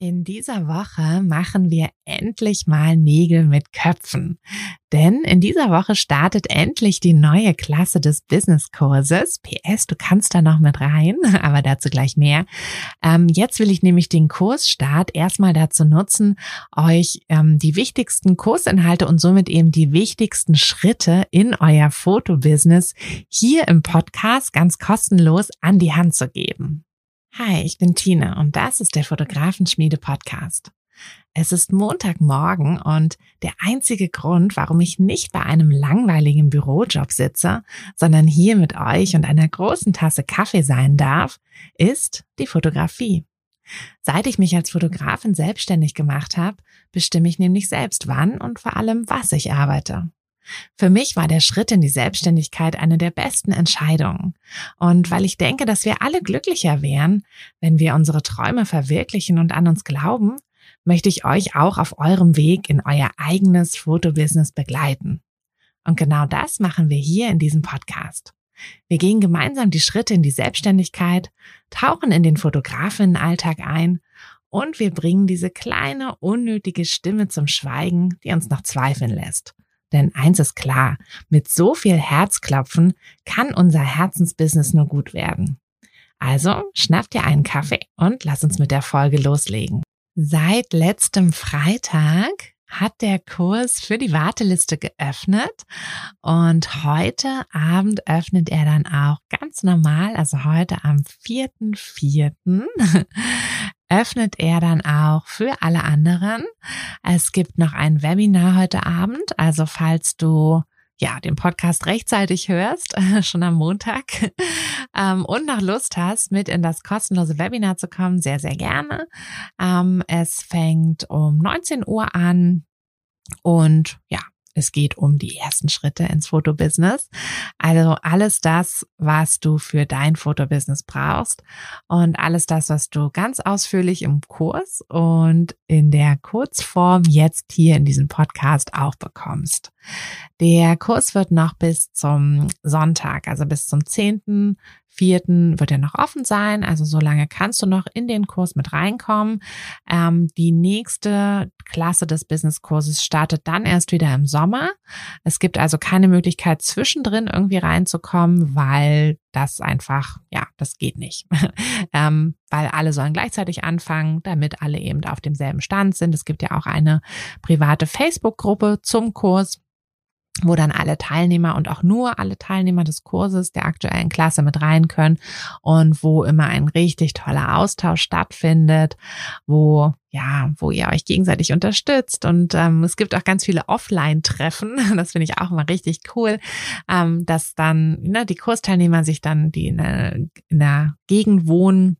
In dieser Woche machen wir endlich mal Nägel mit Köpfen. Denn in dieser Woche startet endlich die neue Klasse des Business-Kurses. PS, du kannst da noch mit rein, aber dazu gleich mehr. Ähm, jetzt will ich nämlich den Kursstart erstmal dazu nutzen, euch ähm, die wichtigsten Kursinhalte und somit eben die wichtigsten Schritte in euer Fotobusiness hier im Podcast ganz kostenlos an die Hand zu geben. Hi, ich bin Tina und das ist der Fotografenschmiede Podcast. Es ist Montagmorgen und der einzige Grund, warum ich nicht bei einem langweiligen Bürojob sitze, sondern hier mit euch und einer großen Tasse Kaffee sein darf, ist die Fotografie. Seit ich mich als Fotografin selbstständig gemacht habe, bestimme ich nämlich selbst wann und vor allem was ich arbeite. Für mich war der Schritt in die Selbstständigkeit eine der besten Entscheidungen. Und weil ich denke, dass wir alle glücklicher wären, wenn wir unsere Träume verwirklichen und an uns glauben, möchte ich euch auch auf eurem Weg in euer eigenes Fotobusiness begleiten. Und genau das machen wir hier in diesem Podcast. Wir gehen gemeinsam die Schritte in die Selbstständigkeit, tauchen in den Fotografinnenalltag ein und wir bringen diese kleine, unnötige Stimme zum Schweigen, die uns noch zweifeln lässt. Denn eins ist klar, mit so viel Herzklopfen kann unser Herzensbusiness nur gut werden. Also schnapp dir einen Kaffee und lass uns mit der Folge loslegen. Seit letztem Freitag hat der Kurs für die Warteliste geöffnet und heute Abend öffnet er dann auch ganz normal, also heute am 4.4. öffnet er dann auch für alle anderen. Es gibt noch ein Webinar heute Abend, also falls du ja, den Podcast rechtzeitig hörst, schon am Montag, ähm, und noch Lust hast, mit in das kostenlose Webinar zu kommen, sehr, sehr gerne. Ähm, es fängt um 19 Uhr an und ja, es geht um die ersten Schritte ins Fotobusiness. Also alles das, was du für dein Fotobusiness brauchst und alles das, was du ganz ausführlich im Kurs und in der Kurzform jetzt hier in diesem Podcast auch bekommst. Der Kurs wird noch bis zum Sonntag, also bis zum 10 vierten wird er noch offen sein. Also so lange kannst du noch in den Kurs mit reinkommen. Ähm, die nächste Klasse des Business-Kurses startet dann erst wieder im Sommer. Es gibt also keine Möglichkeit, zwischendrin irgendwie reinzukommen, weil das einfach, ja, das geht nicht. ähm, weil alle sollen gleichzeitig anfangen, damit alle eben auf demselben Stand sind. Es gibt ja auch eine private Facebook-Gruppe zum Kurs wo dann alle Teilnehmer und auch nur alle Teilnehmer des Kurses der aktuellen Klasse mit rein können und wo immer ein richtig toller Austausch stattfindet, wo ja, wo ihr euch gegenseitig unterstützt. Und ähm, es gibt auch ganz viele Offline-Treffen, das finde ich auch immer richtig cool, ähm, dass dann ne, die Kursteilnehmer sich dann, die in der, in der Gegend wohnen,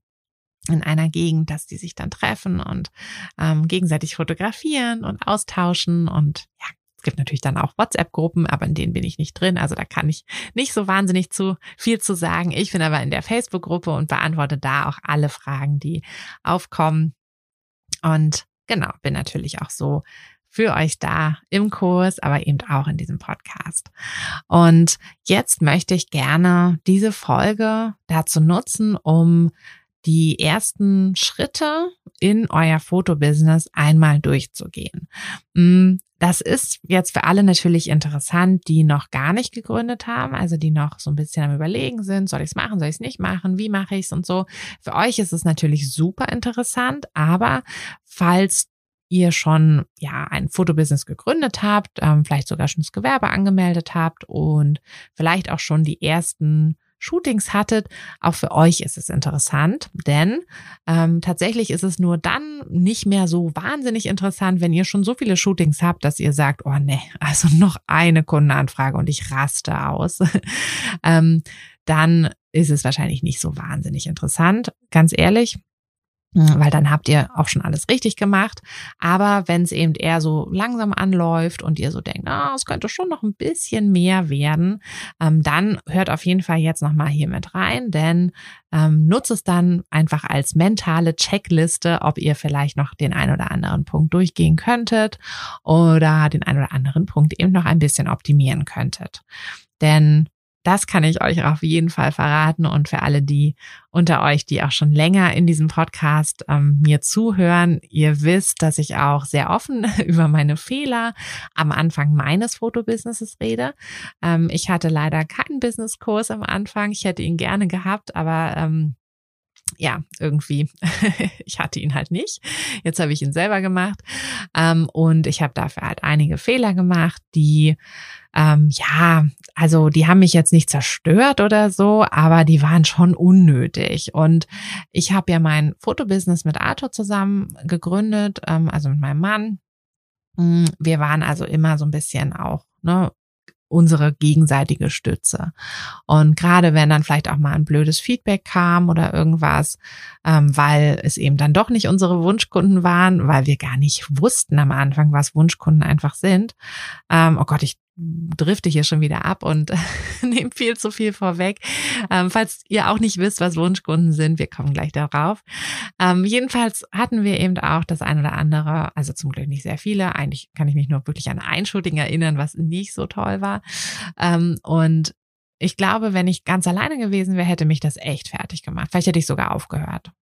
in einer Gegend, dass die sich dann treffen und ähm, gegenseitig fotografieren und austauschen und ja, es gibt natürlich dann auch WhatsApp-Gruppen, aber in denen bin ich nicht drin. Also da kann ich nicht so wahnsinnig zu viel zu sagen. Ich bin aber in der Facebook-Gruppe und beantworte da auch alle Fragen, die aufkommen. Und genau, bin natürlich auch so für euch da im Kurs, aber eben auch in diesem Podcast. Und jetzt möchte ich gerne diese Folge dazu nutzen, um die ersten Schritte in euer Fotobusiness einmal durchzugehen. Mm, das ist jetzt für alle natürlich interessant, die noch gar nicht gegründet haben, also die noch so ein bisschen am Überlegen sind, soll ich es machen, soll ich es nicht machen, wie mache ich es und so. Für euch ist es natürlich super interessant, aber falls ihr schon ja ein Fotobusiness gegründet habt, ähm, vielleicht sogar schon das Gewerbe angemeldet habt und vielleicht auch schon die ersten Shootings hattet, auch für euch ist es interessant, denn ähm, tatsächlich ist es nur dann nicht mehr so wahnsinnig interessant, wenn ihr schon so viele Shootings habt, dass ihr sagt, oh nee, also noch eine Kundenanfrage und ich raste aus. dann ist es wahrscheinlich nicht so wahnsinnig interessant. Ganz ehrlich, weil dann habt ihr auch schon alles richtig gemacht. Aber wenn es eben eher so langsam anläuft und ihr so denkt, ah, es könnte schon noch ein bisschen mehr werden, ähm, dann hört auf jeden Fall jetzt nochmal hier mit rein, denn ähm, nutzt es dann einfach als mentale Checkliste, ob ihr vielleicht noch den ein oder anderen Punkt durchgehen könntet oder den ein oder anderen Punkt eben noch ein bisschen optimieren könntet. Denn das kann ich euch auf jeden Fall verraten. Und für alle die unter euch, die auch schon länger in diesem Podcast ähm, mir zuhören, ihr wisst, dass ich auch sehr offen über meine Fehler am Anfang meines Fotobusinesses rede. Ähm, ich hatte leider keinen Businesskurs am Anfang. Ich hätte ihn gerne gehabt, aber ähm, ja, irgendwie, ich hatte ihn halt nicht. Jetzt habe ich ihn selber gemacht. Ähm, und ich habe dafür halt einige Fehler gemacht, die ähm, ja, also die haben mich jetzt nicht zerstört oder so, aber die waren schon unnötig. Und ich habe ja mein Fotobusiness mit Arthur zusammen gegründet, ähm, also mit meinem Mann. Mm, wir waren also immer so ein bisschen auch ne, unsere gegenseitige Stütze. Und gerade wenn dann vielleicht auch mal ein blödes Feedback kam oder irgendwas, ähm, weil es eben dann doch nicht unsere Wunschkunden waren, weil wir gar nicht wussten am Anfang, was Wunschkunden einfach sind. Ähm, oh Gott, ich drifte hier schon wieder ab und nehme viel zu viel vorweg. Ähm, falls ihr auch nicht wisst, was Wunschkunden sind, wir kommen gleich darauf. Ähm, jedenfalls hatten wir eben auch das ein oder andere, also zum Glück nicht sehr viele. Eigentlich kann ich mich nur wirklich an ein Shooting erinnern, was nicht so toll war. Ähm, und ich glaube, wenn ich ganz alleine gewesen wäre, hätte mich das echt fertig gemacht. Vielleicht hätte ich sogar aufgehört.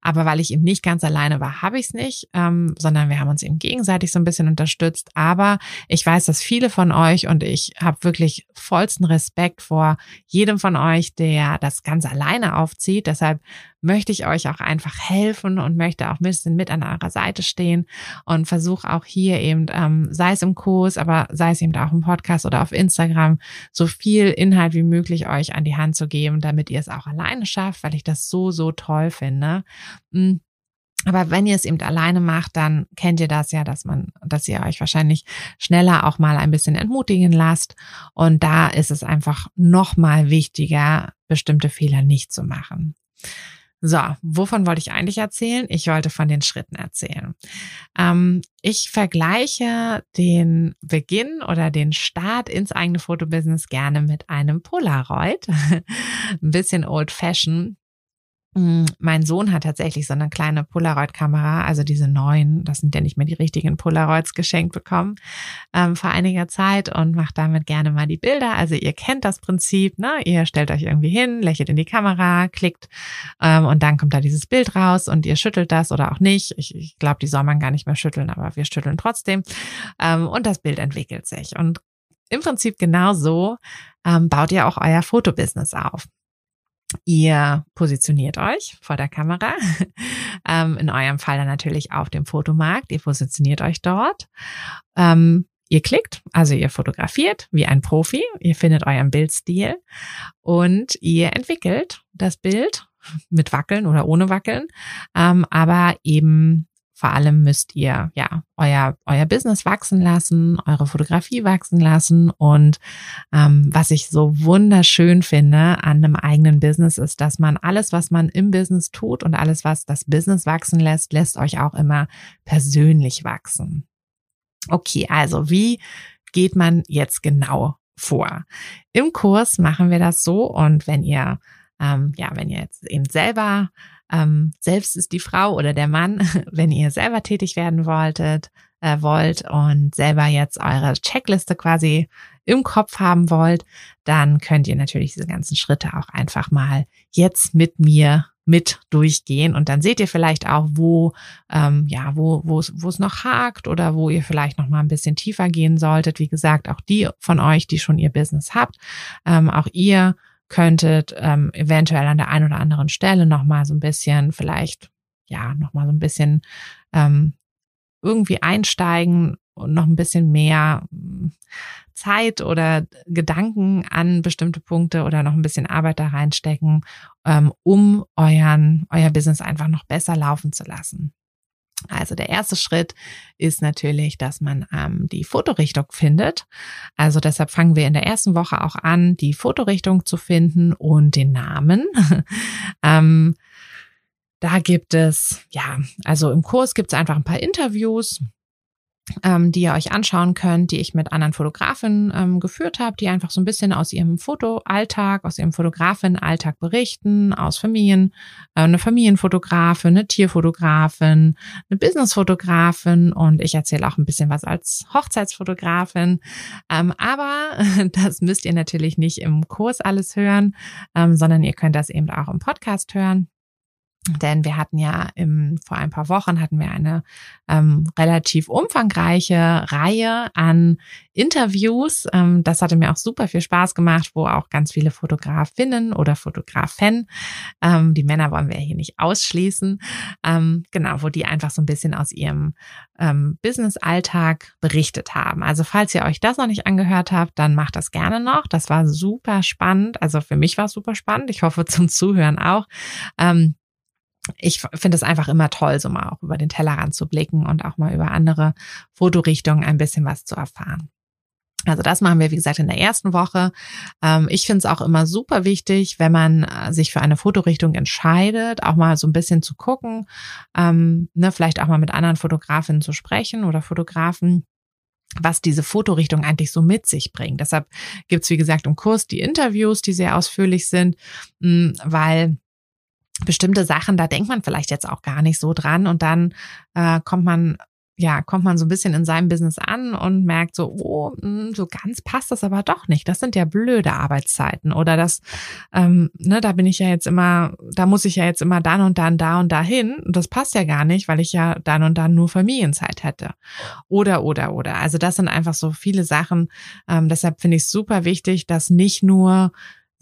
Aber weil ich eben nicht ganz alleine war, habe ich es nicht, ähm, sondern wir haben uns eben gegenseitig so ein bisschen unterstützt. Aber ich weiß, dass viele von euch und ich habe wirklich vollsten Respekt vor jedem von euch, der das ganz alleine aufzieht. Deshalb möchte ich euch auch einfach helfen und möchte auch ein bisschen mit an eurer Seite stehen und versuche auch hier eben, ähm, sei es im Kurs, aber sei es eben auch im Podcast oder auf Instagram, so viel Inhalt wie möglich euch an die Hand zu geben, damit ihr es auch alleine schafft, weil ich das so, so toll finde. Mm. Aber wenn ihr es eben alleine macht, dann kennt ihr das ja, dass man, dass ihr euch wahrscheinlich schneller auch mal ein bisschen entmutigen lasst. Und da ist es einfach noch mal wichtiger, bestimmte Fehler nicht zu machen. So, wovon wollte ich eigentlich erzählen? Ich wollte von den Schritten erzählen. Ähm, ich vergleiche den Beginn oder den Start ins eigene Fotobusiness gerne mit einem Polaroid. Ein bisschen old fashioned. Mm, mein Sohn hat tatsächlich so eine kleine Polaroid-Kamera, also diese neuen, das sind ja nicht mehr die richtigen Polaroids geschenkt bekommen, ähm, vor einiger Zeit und macht damit gerne mal die Bilder. Also ihr kennt das Prinzip, ne? Ihr stellt euch irgendwie hin, lächelt in die Kamera, klickt ähm, und dann kommt da dieses Bild raus und ihr schüttelt das oder auch nicht. Ich, ich glaube, die soll man gar nicht mehr schütteln, aber wir schütteln trotzdem. Ähm, und das Bild entwickelt sich. Und im Prinzip genau so ähm, baut ihr auch euer Fotobusiness auf. Ihr positioniert euch vor der Kamera, ähm, in eurem Fall dann natürlich auf dem Fotomarkt. Ihr positioniert euch dort. Ähm, ihr klickt, also ihr fotografiert wie ein Profi. Ihr findet euren Bildstil und ihr entwickelt das Bild mit Wackeln oder ohne Wackeln, ähm, aber eben vor allem müsst ihr ja euer euer Business wachsen lassen, eure Fotografie wachsen lassen und ähm, was ich so wunderschön finde an einem eigenen Business ist, dass man alles, was man im Business tut und alles, was das Business wachsen lässt, lässt euch auch immer persönlich wachsen. Okay, also wie geht man jetzt genau vor? Im Kurs machen wir das so und wenn ihr ähm, ja, wenn ihr jetzt eben selber ähm, selbst ist die Frau oder der Mann, wenn ihr selber tätig werden wolltet, äh, wollt und selber jetzt eure Checkliste quasi im Kopf haben wollt, dann könnt ihr natürlich diese ganzen Schritte auch einfach mal jetzt mit mir mit durchgehen und dann seht ihr vielleicht auch, wo ähm, ja wo wo es wo es noch hakt oder wo ihr vielleicht noch mal ein bisschen tiefer gehen solltet. Wie gesagt, auch die von euch, die schon ihr Business habt, ähm, auch ihr könntet ähm, eventuell an der einen oder anderen Stelle nochmal so ein bisschen, vielleicht, ja, nochmal so ein bisschen ähm, irgendwie einsteigen, noch ein bisschen mehr hm, Zeit oder Gedanken an bestimmte Punkte oder noch ein bisschen Arbeit da reinstecken, ähm, um euren, euer Business einfach noch besser laufen zu lassen. Also der erste Schritt ist natürlich, dass man ähm, die Fotorichtung findet. Also deshalb fangen wir in der ersten Woche auch an, die Fotorichtung zu finden und den Namen. ähm, da gibt es, ja, also im Kurs gibt es einfach ein paar Interviews ähm, die ihr euch anschauen könnt, die ich mit anderen Fotografinnen ähm, geführt habe, die einfach so ein bisschen aus ihrem Fotoalltag, aus ihrem Fotografinnenalltag berichten, aus Familien, äh, eine Familienfotografin, eine Tierfotografin, eine Businessfotografin und ich erzähle auch ein bisschen was als Hochzeitsfotografin. Ähm, aber das müsst ihr natürlich nicht im Kurs alles hören, ähm, sondern ihr könnt das eben auch im Podcast hören. Denn wir hatten ja im, vor ein paar Wochen hatten wir eine ähm, relativ umfangreiche Reihe an Interviews. Ähm, das hatte mir auch super viel Spaß gemacht, wo auch ganz viele Fotografinnen oder Fotografen, ähm, die Männer wollen wir hier nicht ausschließen, ähm, genau, wo die einfach so ein bisschen aus ihrem ähm, Business-Alltag berichtet haben. Also falls ihr euch das noch nicht angehört habt, dann macht das gerne noch. Das war super spannend. Also für mich war es super spannend. Ich hoffe zum Zuhören auch. Ähm, ich finde es einfach immer toll, so mal auch über den Tellerrand zu blicken und auch mal über andere Fotorichtungen ein bisschen was zu erfahren. Also das machen wir, wie gesagt, in der ersten Woche. Ähm, ich finde es auch immer super wichtig, wenn man äh, sich für eine Fotorichtung entscheidet, auch mal so ein bisschen zu gucken, ähm, ne, vielleicht auch mal mit anderen Fotografinnen zu sprechen oder Fotografen was diese Fotorichtung eigentlich so mit sich bringt. Deshalb gibt's wie gesagt, im Kurs die Interviews, die sehr ausführlich sind, weil bestimmte Sachen, da denkt man vielleicht jetzt auch gar nicht so dran und dann äh, kommt man ja, kommt man so ein bisschen in seinem Business an und merkt so, oh, hm, so ganz passt das aber doch nicht. Das sind ja blöde Arbeitszeiten. Oder das, ähm, ne, da bin ich ja jetzt immer, da muss ich ja jetzt immer dann und dann da und dahin. Und das passt ja gar nicht, weil ich ja dann und dann nur Familienzeit hätte. Oder, oder, oder. Also das sind einfach so viele Sachen. Ähm, deshalb finde ich es super wichtig, dass nicht nur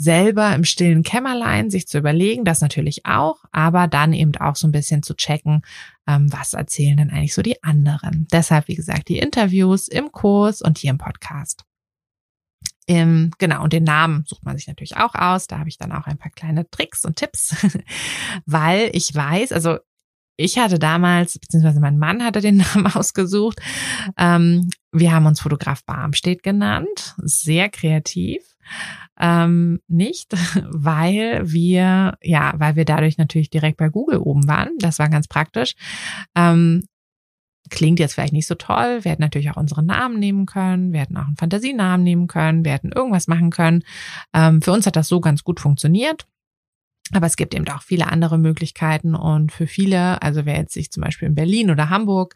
selber im stillen Kämmerlein sich zu überlegen, das natürlich auch, aber dann eben auch so ein bisschen zu checken, ähm, was erzählen denn eigentlich so die anderen. Deshalb, wie gesagt, die Interviews im Kurs und hier im Podcast. Im, genau, und den Namen sucht man sich natürlich auch aus. Da habe ich dann auch ein paar kleine Tricks und Tipps, weil ich weiß, also ich hatte damals, beziehungsweise mein Mann hatte den Namen ausgesucht. Ähm, wir haben uns Fotograf Barmstedt genannt, sehr kreativ ähm, nicht, weil wir, ja, weil wir dadurch natürlich direkt bei Google oben waren. Das war ganz praktisch. Ähm, klingt jetzt vielleicht nicht so toll. Wir hätten natürlich auch unseren Namen nehmen können. Wir hätten auch einen Fantasienamen nehmen können. Wir hätten irgendwas machen können. Ähm, für uns hat das so ganz gut funktioniert. Aber es gibt eben auch viele andere Möglichkeiten und für viele, also wer jetzt sich zum Beispiel in Berlin oder Hamburg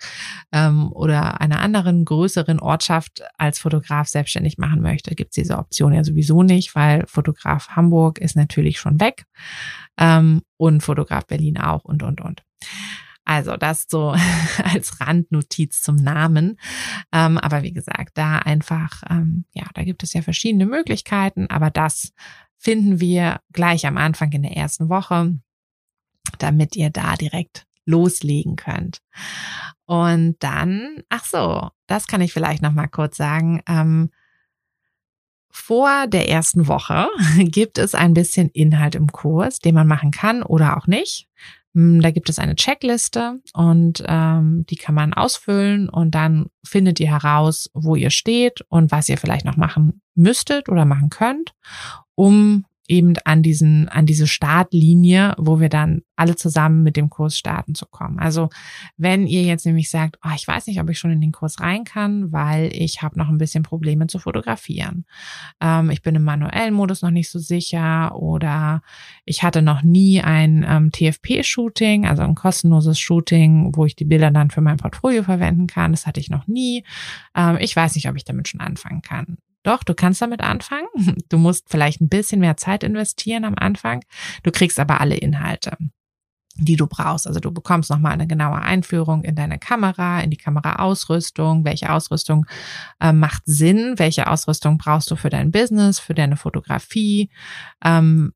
ähm, oder einer anderen größeren Ortschaft als Fotograf selbstständig machen möchte, gibt es diese Option ja sowieso nicht, weil Fotograf Hamburg ist natürlich schon weg ähm, und Fotograf Berlin auch und, und, und. Also das so als Randnotiz zum Namen. Ähm, aber wie gesagt, da einfach, ähm, ja, da gibt es ja verschiedene Möglichkeiten, aber das finden wir gleich am Anfang in der ersten Woche, damit ihr da direkt loslegen könnt. Und dann, ach so, das kann ich vielleicht noch mal kurz sagen. Ähm, vor der ersten Woche gibt es ein bisschen Inhalt im Kurs, den man machen kann oder auch nicht. Hm, da gibt es eine Checkliste und ähm, die kann man ausfüllen und dann findet ihr heraus, wo ihr steht und was ihr vielleicht noch machen müsstet oder machen könnt, um eben an diesen, an diese Startlinie, wo wir dann alle zusammen mit dem Kurs starten zu kommen. Also wenn ihr jetzt nämlich sagt, oh, ich weiß nicht, ob ich schon in den Kurs rein kann, weil ich habe noch ein bisschen Probleme zu fotografieren. Ähm, ich bin im manuellen Modus noch nicht so sicher oder ich hatte noch nie ein ähm, TFP-Shooting, also ein kostenloses Shooting, wo ich die Bilder dann für mein Portfolio verwenden kann. Das hatte ich noch nie. Ähm, ich weiß nicht, ob ich damit schon anfangen kann. Doch, du kannst damit anfangen. Du musst vielleicht ein bisschen mehr Zeit investieren am Anfang. Du kriegst aber alle Inhalte die du brauchst. Also du bekommst nochmal eine genaue Einführung in deine Kamera, in die Kameraausrüstung, welche Ausrüstung äh, macht Sinn, welche Ausrüstung brauchst du für dein Business, für deine Fotografie, ähm,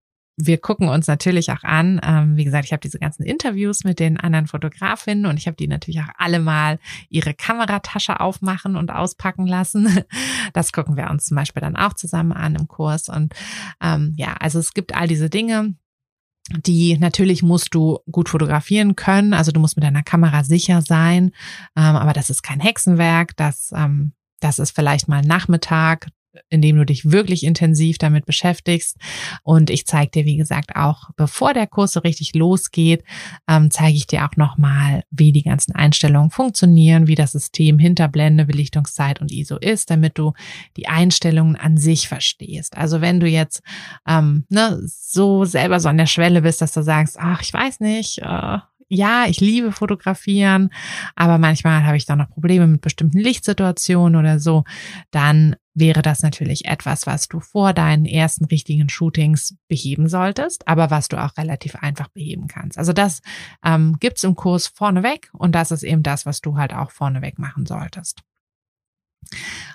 wir gucken uns natürlich auch an, ähm, wie gesagt, ich habe diese ganzen Interviews mit den anderen Fotografinnen und ich habe die natürlich auch alle mal ihre Kameratasche aufmachen und auspacken lassen. Das gucken wir uns zum Beispiel dann auch zusammen an im Kurs. Und ähm, ja, also es gibt all diese Dinge, die natürlich musst du gut fotografieren können, also du musst mit deiner Kamera sicher sein, ähm, aber das ist kein Hexenwerk, das ähm, das ist vielleicht mal Nachmittag, indem du dich wirklich intensiv damit beschäftigst. Und ich zeige dir, wie gesagt, auch bevor der Kurs so richtig losgeht, ähm, zeige ich dir auch nochmal, wie die ganzen Einstellungen funktionieren, wie das System hinter Blende, Belichtungszeit und ISO ist, damit du die Einstellungen an sich verstehst. Also wenn du jetzt ähm, ne, so selber so an der Schwelle bist, dass du sagst, ach, ich weiß nicht, äh, ja, ich liebe fotografieren, aber manchmal habe ich da noch Probleme mit bestimmten Lichtsituationen oder so, dann wäre das natürlich etwas, was du vor deinen ersten richtigen Shootings beheben solltest, aber was du auch relativ einfach beheben kannst. Also das ähm, gibt's im Kurs vorneweg und das ist eben das, was du halt auch vorneweg machen solltest.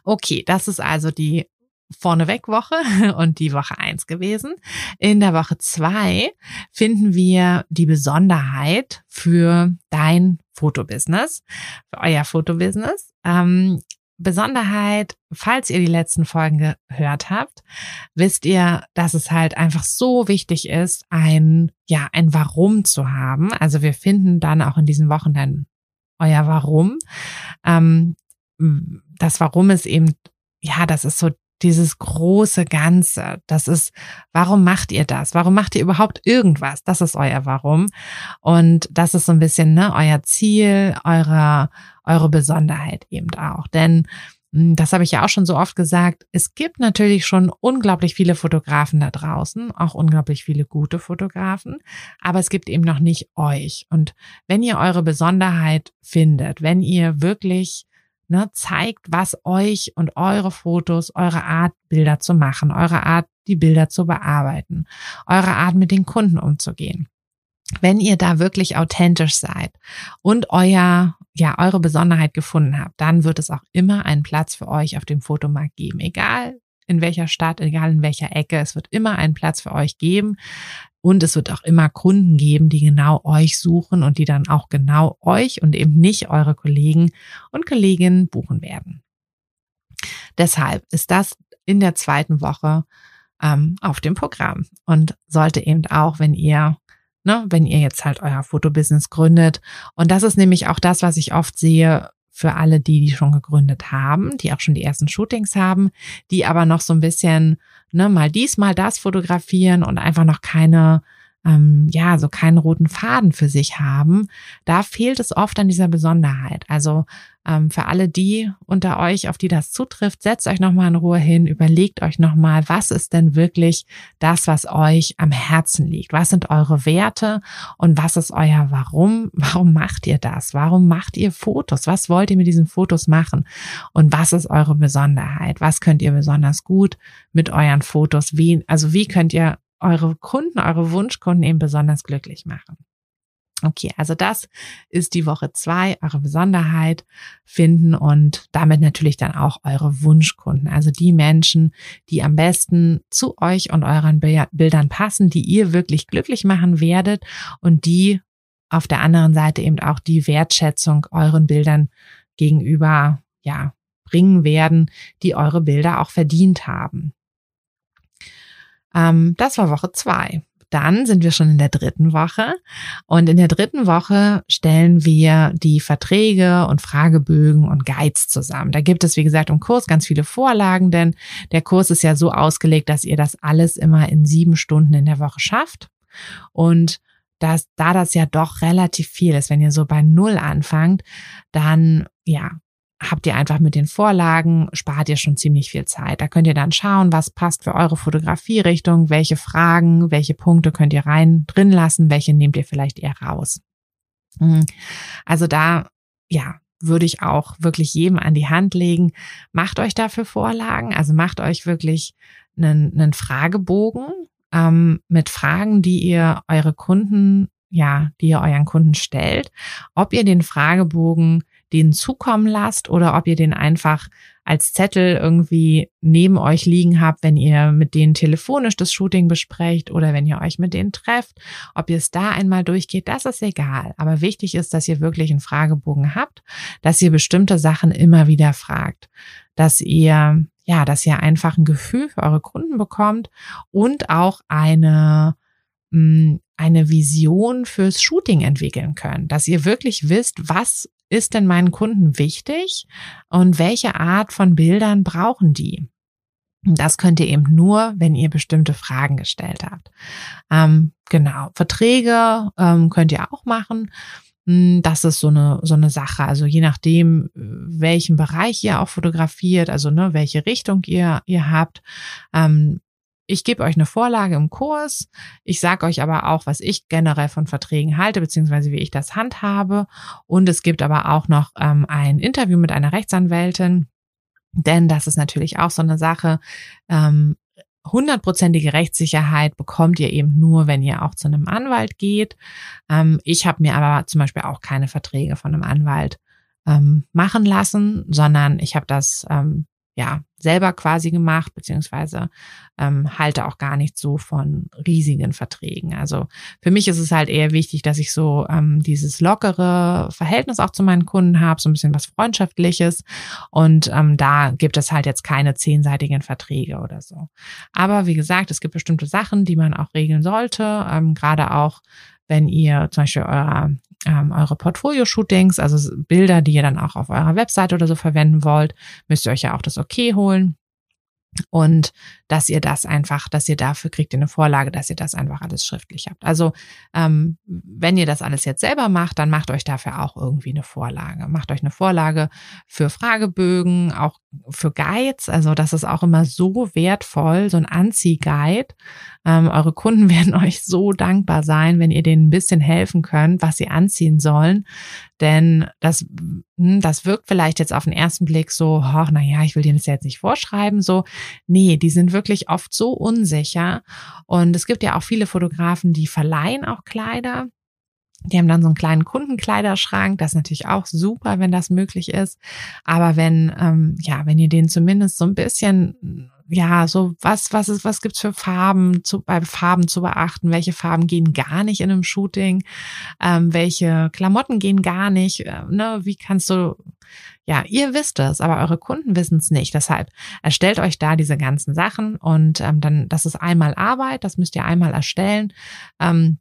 Okay, das ist also die vorneweg Woche und die Woche eins gewesen. In der Woche zwei finden wir die Besonderheit für dein Fotobusiness, für euer Fotobusiness. Ähm, Besonderheit, falls ihr die letzten Folgen gehört habt, wisst ihr, dass es halt einfach so wichtig ist, ein, ja, ein Warum zu haben. Also wir finden dann auch in diesen Wochen dann euer Warum. Ähm, das Warum ist eben, ja, das ist so dieses große Ganze. Das ist, warum macht ihr das? Warum macht ihr überhaupt irgendwas? Das ist euer Warum. Und das ist so ein bisschen ne, euer Ziel, eure, eure Besonderheit eben auch. Denn hm, das habe ich ja auch schon so oft gesagt. Es gibt natürlich schon unglaublich viele Fotografen da draußen, auch unglaublich viele gute Fotografen, aber es gibt eben noch nicht euch. Und wenn ihr eure Besonderheit findet, wenn ihr wirklich ne, zeigt, was euch und eure Fotos, eure Art, Bilder zu machen, eure Art, die Bilder zu bearbeiten, eure Art, mit den Kunden umzugehen. Wenn ihr da wirklich authentisch seid und euer, ja, eure Besonderheit gefunden habt, dann wird es auch immer einen Platz für euch auf dem Fotomarkt geben. Egal in welcher Stadt, egal in welcher Ecke, es wird immer einen Platz für euch geben. Und es wird auch immer Kunden geben, die genau euch suchen und die dann auch genau euch und eben nicht eure Kollegen und Kolleginnen buchen werden. Deshalb ist das in der zweiten Woche ähm, auf dem Programm und sollte eben auch, wenn ihr ne, wenn ihr jetzt halt euer Fotobusiness gründet. Und das ist nämlich auch das, was ich oft sehe für alle die, die schon gegründet haben, die auch schon die ersten Shootings haben, die aber noch so ein bisschen ne, mal dies, mal das fotografieren und einfach noch keine, ähm, ja, so keinen roten Faden für sich haben. Da fehlt es oft an dieser Besonderheit. Also ähm, für alle die unter euch, auf die das zutrifft, setzt euch nochmal in Ruhe hin, überlegt euch nochmal, was ist denn wirklich das, was euch am Herzen liegt? Was sind eure Werte und was ist euer Warum? Warum macht ihr das? Warum macht ihr Fotos? Was wollt ihr mit diesen Fotos machen? Und was ist eure Besonderheit? Was könnt ihr besonders gut mit euren Fotos? Wie, also wie könnt ihr eure Kunden, eure Wunschkunden eben besonders glücklich machen? Okay, also das ist die Woche zwei, eure Besonderheit finden und damit natürlich dann auch eure Wunschkunden, also die Menschen, die am besten zu euch und euren Bildern passen, die ihr wirklich glücklich machen werdet und die auf der anderen Seite eben auch die Wertschätzung euren Bildern gegenüber, ja, bringen werden, die eure Bilder auch verdient haben. Ähm, das war Woche zwei dann sind wir schon in der dritten Woche. Und in der dritten Woche stellen wir die Verträge und Fragebögen und Guides zusammen. Da gibt es, wie gesagt, im Kurs ganz viele Vorlagen, denn der Kurs ist ja so ausgelegt, dass ihr das alles immer in sieben Stunden in der Woche schafft. Und dass, da das ja doch relativ viel ist, wenn ihr so bei Null anfangt, dann ja, habt ihr einfach mit den Vorlagen, spart ihr schon ziemlich viel Zeit. Da könnt ihr dann schauen, was passt für eure Fotografierichtung, welche Fragen, welche Punkte könnt ihr rein drin lassen, welche nehmt ihr vielleicht eher raus. Mhm. Also da, ja, würde ich auch wirklich jedem an die Hand legen. Macht euch dafür Vorlagen, also macht euch wirklich einen, einen Fragebogen ähm, mit Fragen, die ihr eure Kunden, ja, die ihr euren Kunden stellt. Ob ihr den Fragebogen denen zukommen lasst oder ob ihr den einfach als Zettel irgendwie neben euch liegen habt, wenn ihr mit denen telefonisch das Shooting besprecht oder wenn ihr euch mit denen trefft. Ob ihr es da einmal durchgeht, das ist egal. Aber wichtig ist, dass ihr wirklich einen Fragebogen habt, dass ihr bestimmte Sachen immer wieder fragt, dass ihr ja, dass ihr einfach ein Gefühl für eure Kunden bekommt und auch eine mm, eine Vision fürs Shooting entwickeln könnt, dass ihr wirklich wisst, was ist denn meinen Kunden wichtig und welche Art von Bildern brauchen die. Das könnt ihr eben nur, wenn ihr bestimmte Fragen gestellt habt. Ähm, genau, Verträge ähm, könnt ihr auch machen. Hm, das ist so eine, so eine Sache. Also je nachdem, welchen Bereich ihr auch fotografiert, also ne, welche Richtung ihr, ihr habt, ähm, ich gebe euch eine Vorlage im Kurs. Ich sage euch aber auch, was ich generell von Verträgen halte, beziehungsweise wie ich das handhabe. Und es gibt aber auch noch ähm, ein Interview mit einer Rechtsanwältin. Denn das ist natürlich auch so eine Sache. Ähm, hundertprozentige Rechtssicherheit bekommt ihr eben nur, wenn ihr auch zu einem Anwalt geht. Ähm, ich habe mir aber zum Beispiel auch keine Verträge von einem Anwalt ähm, machen lassen, sondern ich habe das ähm, ja selber quasi gemacht, beziehungsweise ähm, halte auch gar nicht so von riesigen Verträgen. Also für mich ist es halt eher wichtig, dass ich so ähm, dieses lockere Verhältnis auch zu meinen Kunden habe, so ein bisschen was Freundschaftliches. Und ähm, da gibt es halt jetzt keine zehnseitigen Verträge oder so. Aber wie gesagt, es gibt bestimmte Sachen, die man auch regeln sollte, ähm, gerade auch wenn ihr zum Beispiel eurer ähm, eure Portfolio-Shootings, also Bilder, die ihr dann auch auf eurer Webseite oder so verwenden wollt, müsst ihr euch ja auch das Okay holen. Und dass ihr das einfach, dass ihr dafür kriegt ihr eine Vorlage, dass ihr das einfach alles schriftlich habt. Also ähm, wenn ihr das alles jetzt selber macht, dann macht euch dafür auch irgendwie eine Vorlage. Macht euch eine Vorlage für Fragebögen, auch für Guides. Also das ist auch immer so wertvoll, so ein Anziehguide. Ähm, eure Kunden werden euch so dankbar sein, wenn ihr denen ein bisschen helfen könnt, was sie anziehen sollen. Denn das, hm, das wirkt vielleicht jetzt auf den ersten Blick so, ach, na ja, ich will denen das jetzt nicht vorschreiben, so. Nee, die sind wirklich oft so unsicher. Und es gibt ja auch viele Fotografen, die verleihen auch Kleider. Die haben dann so einen kleinen Kundenkleiderschrank. Das ist natürlich auch super, wenn das möglich ist. Aber wenn, ähm, ja, wenn ihr den zumindest so ein bisschen ja, so was, was ist, was gibt's für Farben zu, bei Farben zu beachten? Welche Farben gehen gar nicht in einem Shooting? Ähm, welche Klamotten gehen gar nicht? Äh, ne? Wie kannst du, ja, ihr wisst es, aber eure Kunden wissen es nicht. Deshalb erstellt euch da diese ganzen Sachen und ähm, dann, das ist einmal Arbeit, das müsst ihr einmal erstellen. Ähm,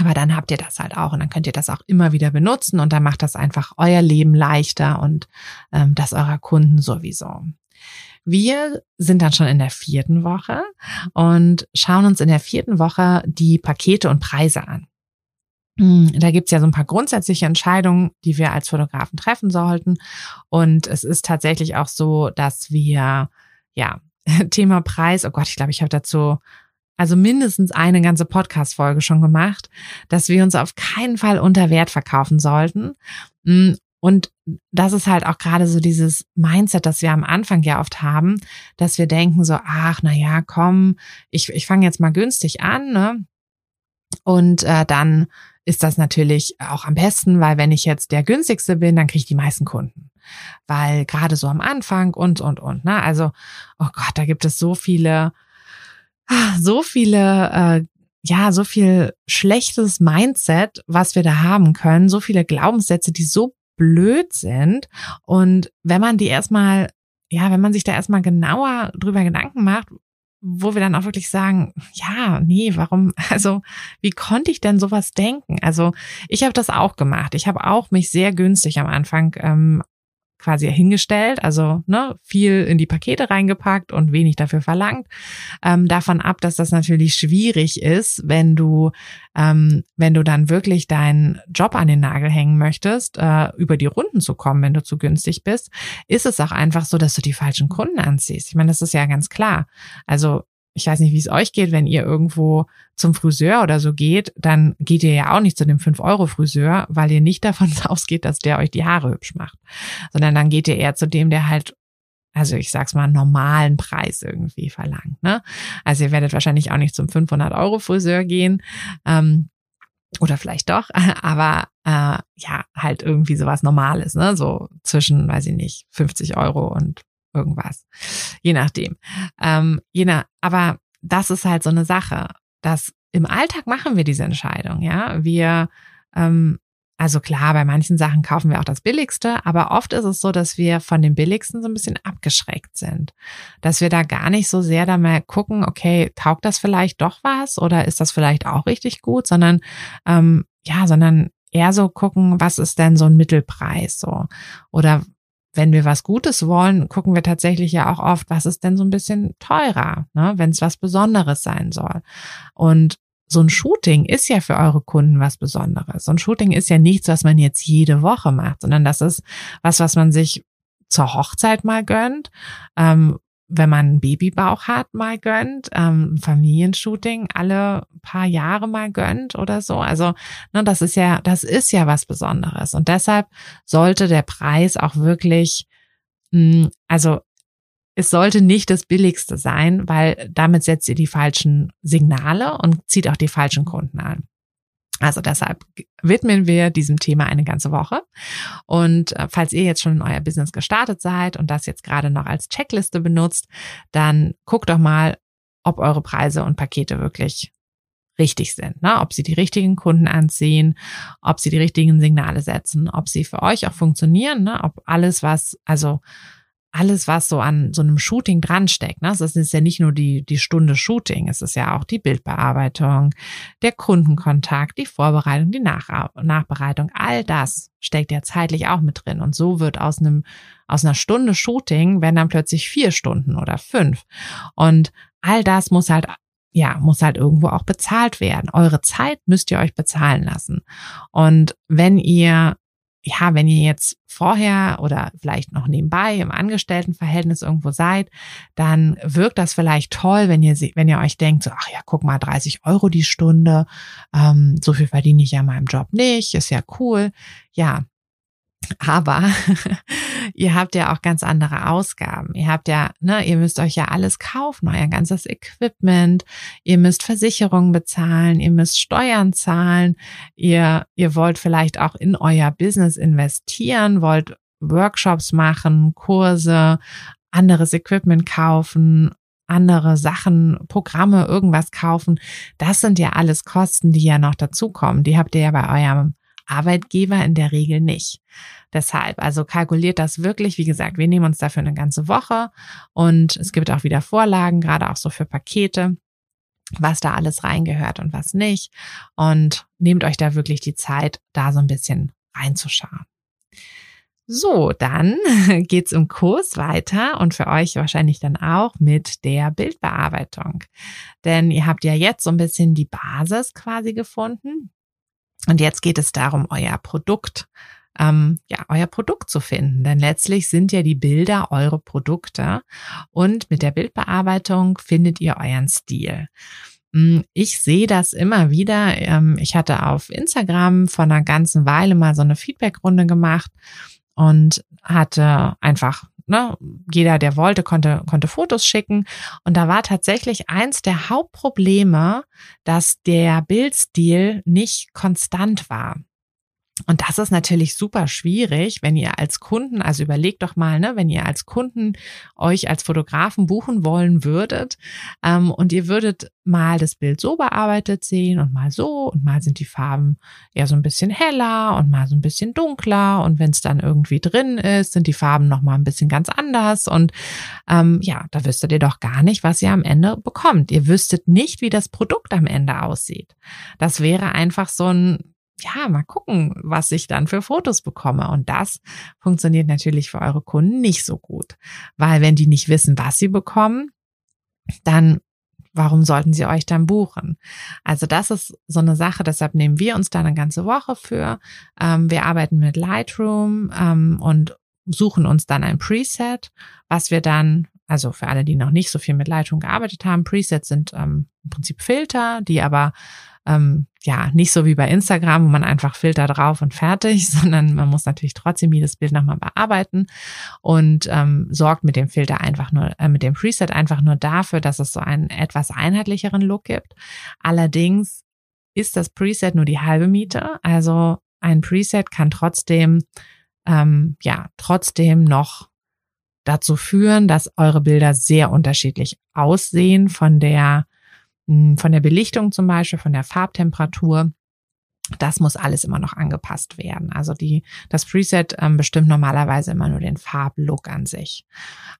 aber dann habt ihr das halt auch und dann könnt ihr das auch immer wieder benutzen und dann macht das einfach euer Leben leichter und ähm, das eurer Kunden sowieso. Wir sind dann schon in der vierten Woche und schauen uns in der vierten Woche die Pakete und Preise an. Hm, da gibt's ja so ein paar grundsätzliche Entscheidungen, die wir als Fotografen treffen sollten. Und es ist tatsächlich auch so, dass wir, ja, Thema Preis, oh Gott, ich glaube, ich habe dazu also mindestens eine ganze Podcast-Folge schon gemacht, dass wir uns auf keinen Fall unter Wert verkaufen sollten. Und das ist halt auch gerade so dieses Mindset, das wir am Anfang ja oft haben, dass wir denken so, ach, na ja, komm, ich, ich fange jetzt mal günstig an, ne? Und äh, dann ist das natürlich auch am besten, weil wenn ich jetzt der günstigste bin, dann kriege ich die meisten Kunden. Weil gerade so am Anfang und, und, und, ne? Also, oh Gott, da gibt es so viele, so viele äh, ja, so viel schlechtes Mindset, was wir da haben können, so viele Glaubenssätze, die so blöd sind. Und wenn man die erstmal, ja, wenn man sich da erstmal genauer drüber Gedanken macht, wo wir dann auch wirklich sagen, ja, nee, warum, also wie konnte ich denn sowas denken? Also ich habe das auch gemacht. Ich habe auch mich sehr günstig am Anfang ähm, quasi hingestellt, also ne, viel in die Pakete reingepackt und wenig dafür verlangt. Ähm, davon ab, dass das natürlich schwierig ist, wenn du, ähm, wenn du dann wirklich deinen Job an den Nagel hängen möchtest, äh, über die Runden zu kommen, wenn du zu günstig bist, ist es auch einfach so, dass du die falschen Kunden anziehst. Ich meine, das ist ja ganz klar. Also ich weiß nicht, wie es euch geht, wenn ihr irgendwo zum Friseur oder so geht, dann geht ihr ja auch nicht zu dem 5-Euro-Friseur, weil ihr nicht davon ausgeht, dass der euch die Haare hübsch macht, sondern dann geht ihr eher zu dem, der halt also ich sag's mal, normalen Preis irgendwie verlangt. Ne? Also ihr werdet wahrscheinlich auch nicht zum 500 Euro Friseur gehen ähm, oder vielleicht doch, aber äh, ja, halt irgendwie sowas Normales, ne? so zwischen, weiß ich nicht, 50 Euro und irgendwas. Je nachdem. Ähm, je nach, aber das ist halt so eine Sache, dass im Alltag machen wir diese Entscheidung, ja. Wir ähm, also klar, bei manchen Sachen kaufen wir auch das Billigste, aber oft ist es so, dass wir von dem Billigsten so ein bisschen abgeschreckt sind. Dass wir da gar nicht so sehr da mal gucken, okay, taugt das vielleicht doch was oder ist das vielleicht auch richtig gut, sondern ähm, ja, sondern eher so gucken, was ist denn so ein Mittelpreis so oder wenn wir was Gutes wollen, gucken wir tatsächlich ja auch oft, was ist denn so ein bisschen teurer, ne, wenn es was Besonderes sein soll. Und so ein Shooting ist ja für eure Kunden was Besonderes. So ein Shooting ist ja nichts, was man jetzt jede Woche macht, sondern das ist was, was man sich zur Hochzeit mal gönnt, ähm, wenn man einen Babybauch hat, mal gönnt, ähm, Familienshooting alle paar Jahre mal gönnt oder so. Also, ne, das ist ja, das ist ja was Besonderes. Und deshalb sollte der Preis auch wirklich, mh, mm, also es sollte nicht das Billigste sein, weil damit setzt ihr die falschen Signale und zieht auch die falschen Kunden an. Also deshalb widmen wir diesem Thema eine ganze Woche. Und äh, falls ihr jetzt schon in euer Business gestartet seid und das jetzt gerade noch als Checkliste benutzt, dann guckt doch mal, ob eure Preise und Pakete wirklich richtig sind, ne? ob sie die richtigen Kunden anziehen, ob sie die richtigen Signale setzen, ob sie für euch auch funktionieren, ne? ob alles, was, also alles, was so an so einem Shooting dran steckt. Ne? Das ist ja nicht nur die, die Stunde Shooting, es ist ja auch die Bildbearbeitung, der Kundenkontakt, die Vorbereitung, die Nach Nachbereitung. All das steckt ja zeitlich auch mit drin. Und so wird aus einem, aus einer Stunde Shooting werden dann plötzlich vier Stunden oder fünf. Und all das muss halt ja, muss halt irgendwo auch bezahlt werden. Eure Zeit müsst ihr euch bezahlen lassen. Und wenn ihr ja, wenn ihr jetzt vorher oder vielleicht noch nebenbei im Angestelltenverhältnis irgendwo seid, dann wirkt das vielleicht toll, wenn ihr, wenn ihr euch denkt, so, ach ja, guck mal, 30 Euro die Stunde, ähm, so viel verdiene ich ja in meinem Job nicht, ist ja cool. Ja, aber ihr habt ja auch ganz andere Ausgaben. Ihr habt ja, ne, ihr müsst euch ja alles kaufen, euer ganzes Equipment. Ihr müsst Versicherungen bezahlen. Ihr müsst Steuern zahlen. Ihr, ihr wollt vielleicht auch in euer Business investieren, wollt Workshops machen, Kurse, anderes Equipment kaufen, andere Sachen, Programme, irgendwas kaufen. Das sind ja alles Kosten, die ja noch dazukommen. Die habt ihr ja bei eurem Arbeitgeber in der Regel nicht. Deshalb, also kalkuliert das wirklich. Wie gesagt, wir nehmen uns dafür eine ganze Woche und es gibt auch wieder Vorlagen, gerade auch so für Pakete was da alles reingehört und was nicht. Und nehmt euch da wirklich die Zeit, da so ein bisschen reinzuschauen. So, dann geht's im Kurs weiter und für euch wahrscheinlich dann auch mit der Bildbearbeitung. Denn ihr habt ja jetzt so ein bisschen die Basis quasi gefunden. Und jetzt geht es darum, euer Produkt, ähm, ja, euer Produkt zu finden. Denn letztlich sind ja die Bilder eure Produkte und mit der Bildbearbeitung findet ihr euren Stil. Hm, ich sehe das immer wieder. Ähm, ich hatte auf Instagram vor einer ganzen Weile mal so eine Feedbackrunde gemacht und hatte einfach ne, jeder, der wollte, konnte, konnte Fotos schicken. Und da war tatsächlich eins der Hauptprobleme, dass der Bildstil nicht konstant war. Und das ist natürlich super schwierig, wenn ihr als Kunden, also überlegt doch mal, ne, wenn ihr als Kunden euch als Fotografen buchen wollen würdet ähm, und ihr würdet mal das Bild so bearbeitet sehen und mal so und mal sind die Farben eher so ein bisschen heller und mal so ein bisschen dunkler und wenn es dann irgendwie drin ist, sind die Farben noch mal ein bisschen ganz anders und ähm, ja, da wüsstet ihr doch gar nicht, was ihr am Ende bekommt. Ihr wüsstet nicht, wie das Produkt am Ende aussieht. Das wäre einfach so ein ja, mal gucken, was ich dann für Fotos bekomme. Und das funktioniert natürlich für eure Kunden nicht so gut, weil wenn die nicht wissen, was sie bekommen, dann warum sollten sie euch dann buchen? Also das ist so eine Sache, deshalb nehmen wir uns da eine ganze Woche für. Ähm, wir arbeiten mit Lightroom ähm, und suchen uns dann ein Preset, was wir dann, also für alle, die noch nicht so viel mit Lightroom gearbeitet haben, Presets sind ähm, im Prinzip Filter, die aber ähm, ja, nicht so wie bei Instagram, wo man einfach Filter drauf und fertig, sondern man muss natürlich trotzdem jedes Bild nochmal bearbeiten und ähm, sorgt mit dem Filter einfach nur, äh, mit dem Preset einfach nur dafür, dass es so einen etwas einheitlicheren Look gibt. Allerdings ist das Preset nur die halbe Miete. Also ein Preset kann trotzdem, ähm, ja, trotzdem noch dazu führen, dass eure Bilder sehr unterschiedlich aussehen von der, hm, von der Belichtung zum Beispiel, von der Farbtemperatur. Das muss alles immer noch angepasst werden. Also die, das Preset ähm, bestimmt normalerweise immer nur den Farblook an sich.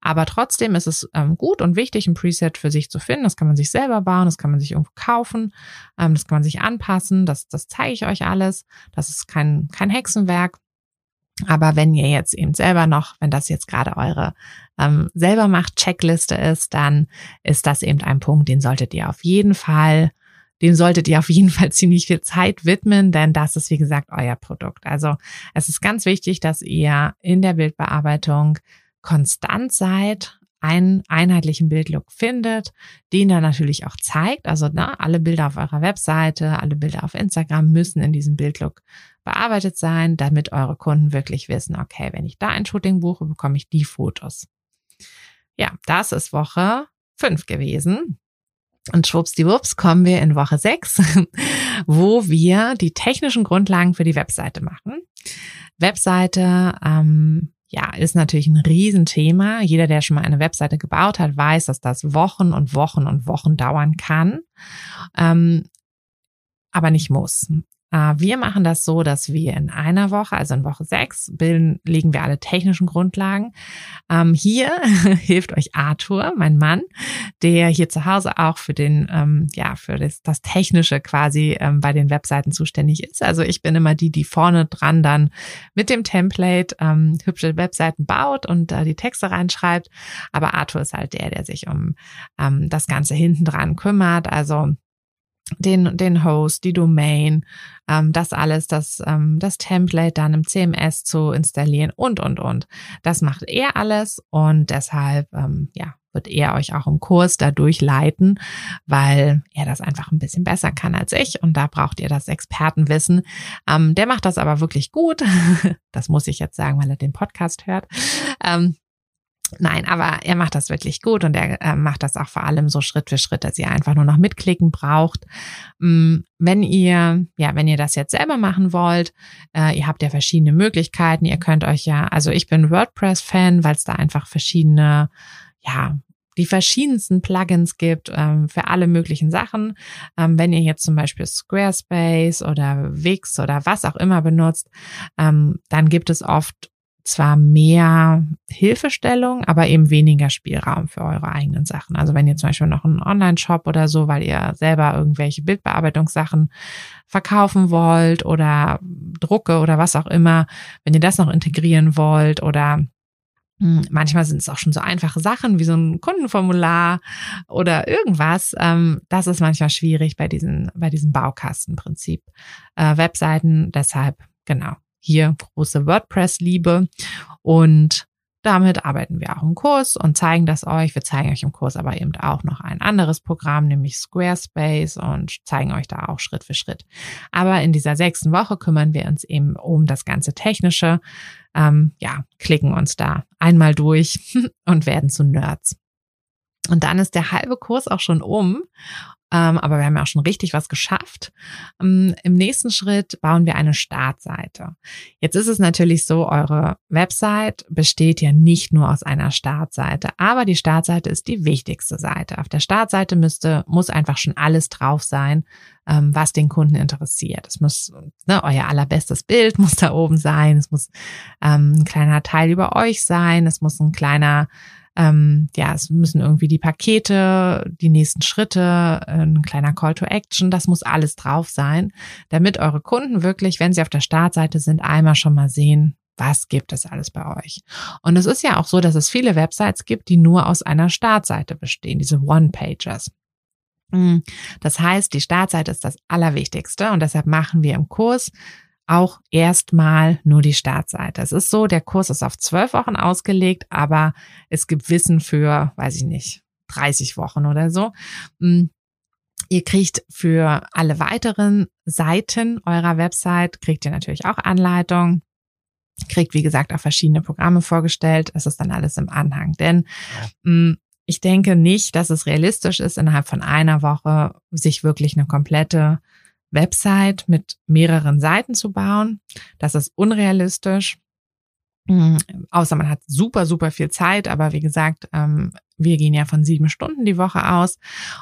Aber trotzdem ist es ähm, gut und wichtig, ein Preset für sich zu finden. Das kann man sich selber bauen, das kann man sich irgendwo kaufen, ähm, das kann man sich anpassen. Das, das zeige ich euch alles. Das ist kein, kein Hexenwerk. Aber wenn ihr jetzt eben selber noch, wenn das jetzt gerade eure ähm, selber macht Checkliste ist, dann ist das eben ein Punkt, den solltet ihr auf jeden Fall dem solltet ihr auf jeden Fall ziemlich viel Zeit widmen, denn das ist, wie gesagt, euer Produkt. Also es ist ganz wichtig, dass ihr in der Bildbearbeitung konstant seid, einen einheitlichen Bildlook findet, den dann natürlich auch zeigt. Also na, ne, alle Bilder auf eurer Webseite, alle Bilder auf Instagram müssen in diesem Bildlook bearbeitet sein, damit eure Kunden wirklich wissen, okay, wenn ich da ein Shooting buche, bekomme ich die Fotos. Ja, das ist Woche fünf gewesen. Und schwuppsdiwupps kommen wir in Woche 6, wo wir die technischen Grundlagen für die Webseite machen. Webseite, ähm, ja, ist natürlich ein Riesenthema. Jeder, der schon mal eine Webseite gebaut hat, weiß, dass das Wochen und Wochen und Wochen dauern kann. Ähm, aber nicht muss. Äh, wir machen das so, dass wir in einer Woche, also in Woche sechs, bilden, legen wir alle technischen Grundlagen. Ähm, hier hilft euch Arthur, mein Mann, der hier zu Hause auch für den, ähm, ja, für das, das Technische quasi ähm, bei den Webseiten zuständig ist. Also ich bin immer die, die vorne dran dann mit dem Template ähm, hübsche Webseiten baut und äh, die Texte reinschreibt. Aber Arthur ist halt der, der sich um ähm, das Ganze hinten dran kümmert. Also den, den Host, die Domain, ähm, das alles, das, ähm, das Template dann im CMS zu installieren und, und, und. Das macht er alles und deshalb, ähm, ja, wird er euch auch im Kurs dadurch leiten, weil er das einfach ein bisschen besser kann als ich und da braucht ihr das Expertenwissen. Ähm, der macht das aber wirklich gut. Das muss ich jetzt sagen, weil er den Podcast hört. Ähm, Nein, aber er macht das wirklich gut und er äh, macht das auch vor allem so Schritt für Schritt, dass ihr einfach nur noch mitklicken braucht. Mm, wenn ihr, ja, wenn ihr das jetzt selber machen wollt, äh, ihr habt ja verschiedene Möglichkeiten. Ihr könnt euch ja, also ich bin WordPress-Fan, weil es da einfach verschiedene, ja, die verschiedensten Plugins gibt ähm, für alle möglichen Sachen. Ähm, wenn ihr jetzt zum Beispiel Squarespace oder Wix oder was auch immer benutzt, ähm, dann gibt es oft zwar mehr Hilfestellung, aber eben weniger Spielraum für eure eigenen Sachen. Also wenn ihr zum Beispiel noch einen Online-Shop oder so, weil ihr selber irgendwelche Bildbearbeitungssachen verkaufen wollt oder Drucke oder was auch immer, wenn ihr das noch integrieren wollt oder hm, Manchmal sind es auch schon so einfache Sachen wie so ein Kundenformular oder irgendwas. Ähm, das ist manchmal schwierig bei diesen, bei diesem Baukastenprinzip. Äh, Webseiten, deshalb, genau, hier große WordPress-Liebe und damit arbeiten wir auch im Kurs und zeigen das euch. Wir zeigen euch im Kurs aber eben auch noch ein anderes Programm, nämlich Squarespace und zeigen euch da auch Schritt für Schritt. Aber in dieser sechsten Woche kümmern wir uns eben um das ganze Technische. Ähm, ja, klicken uns da einmal durch und werden zu Nerds. Und dann ist der halbe Kurs auch schon um. Ähm, aber wir haben ja auch schon richtig was geschafft. Ähm, Im nächsten Schritt bauen wir eine Startseite. Jetzt ist es natürlich so, eure Website besteht ja nicht nur aus einer Startseite, aber die Startseite ist die wichtigste Seite. Auf der Startseite müsste, muss einfach schon alles drauf sein, ähm, was den Kunden interessiert. Es muss, ne, euer allerbestes Bild muss da oben sein. Es muss ähm, ein kleiner Teil über euch sein. Es muss ein kleiner ähm, ja, es müssen irgendwie die Pakete, die nächsten Schritte, ein kleiner Call to Action, das muss alles drauf sein, damit eure Kunden wirklich, wenn sie auf der Startseite sind, einmal schon mal sehen, was gibt es alles bei euch? Und es ist ja auch so, dass es viele Websites gibt, die nur aus einer Startseite bestehen, diese One-Pagers. Hm, das heißt, die Startseite ist das Allerwichtigste und deshalb machen wir im Kurs auch erstmal nur die Startseite. Es ist so, der Kurs ist auf zwölf Wochen ausgelegt, aber es gibt Wissen für, weiß ich nicht, 30 Wochen oder so. Hm, ihr kriegt für alle weiteren Seiten eurer Website, kriegt ihr natürlich auch Anleitung, kriegt wie gesagt auch verschiedene Programme vorgestellt. Es ist dann alles im Anhang, denn hm, ich denke nicht, dass es realistisch ist, innerhalb von einer Woche sich wirklich eine komplette Website mit mehreren Seiten zu bauen. Das ist unrealistisch. Mm, außer man hat super, super viel Zeit, aber wie gesagt, ähm, wir gehen ja von sieben Stunden die Woche aus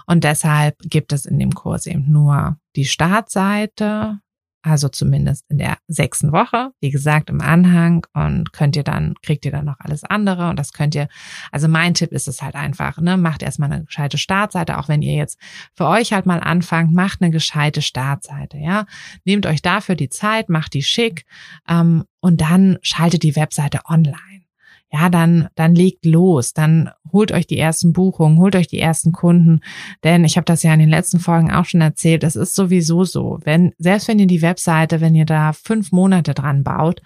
und deshalb gibt es in dem Kurs eben nur die Startseite, also zumindest in der sechsten Woche, wie gesagt, im Anhang und könnt ihr dann, kriegt ihr dann noch alles andere und das könnt ihr, also mein Tipp ist es halt einfach, ne, macht erstmal eine gescheite Startseite, auch wenn ihr jetzt für euch halt mal anfangt, macht eine gescheite Startseite, ja. Nehmt euch dafür die Zeit, macht die schick ähm, und dann schaltet die Webseite online ja, dann, dann legt los, dann holt euch die ersten Buchungen, holt euch die ersten Kunden, denn ich habe das ja in den letzten Folgen auch schon erzählt, es ist sowieso so, wenn, selbst wenn ihr die Webseite, wenn ihr da fünf Monate dran baut,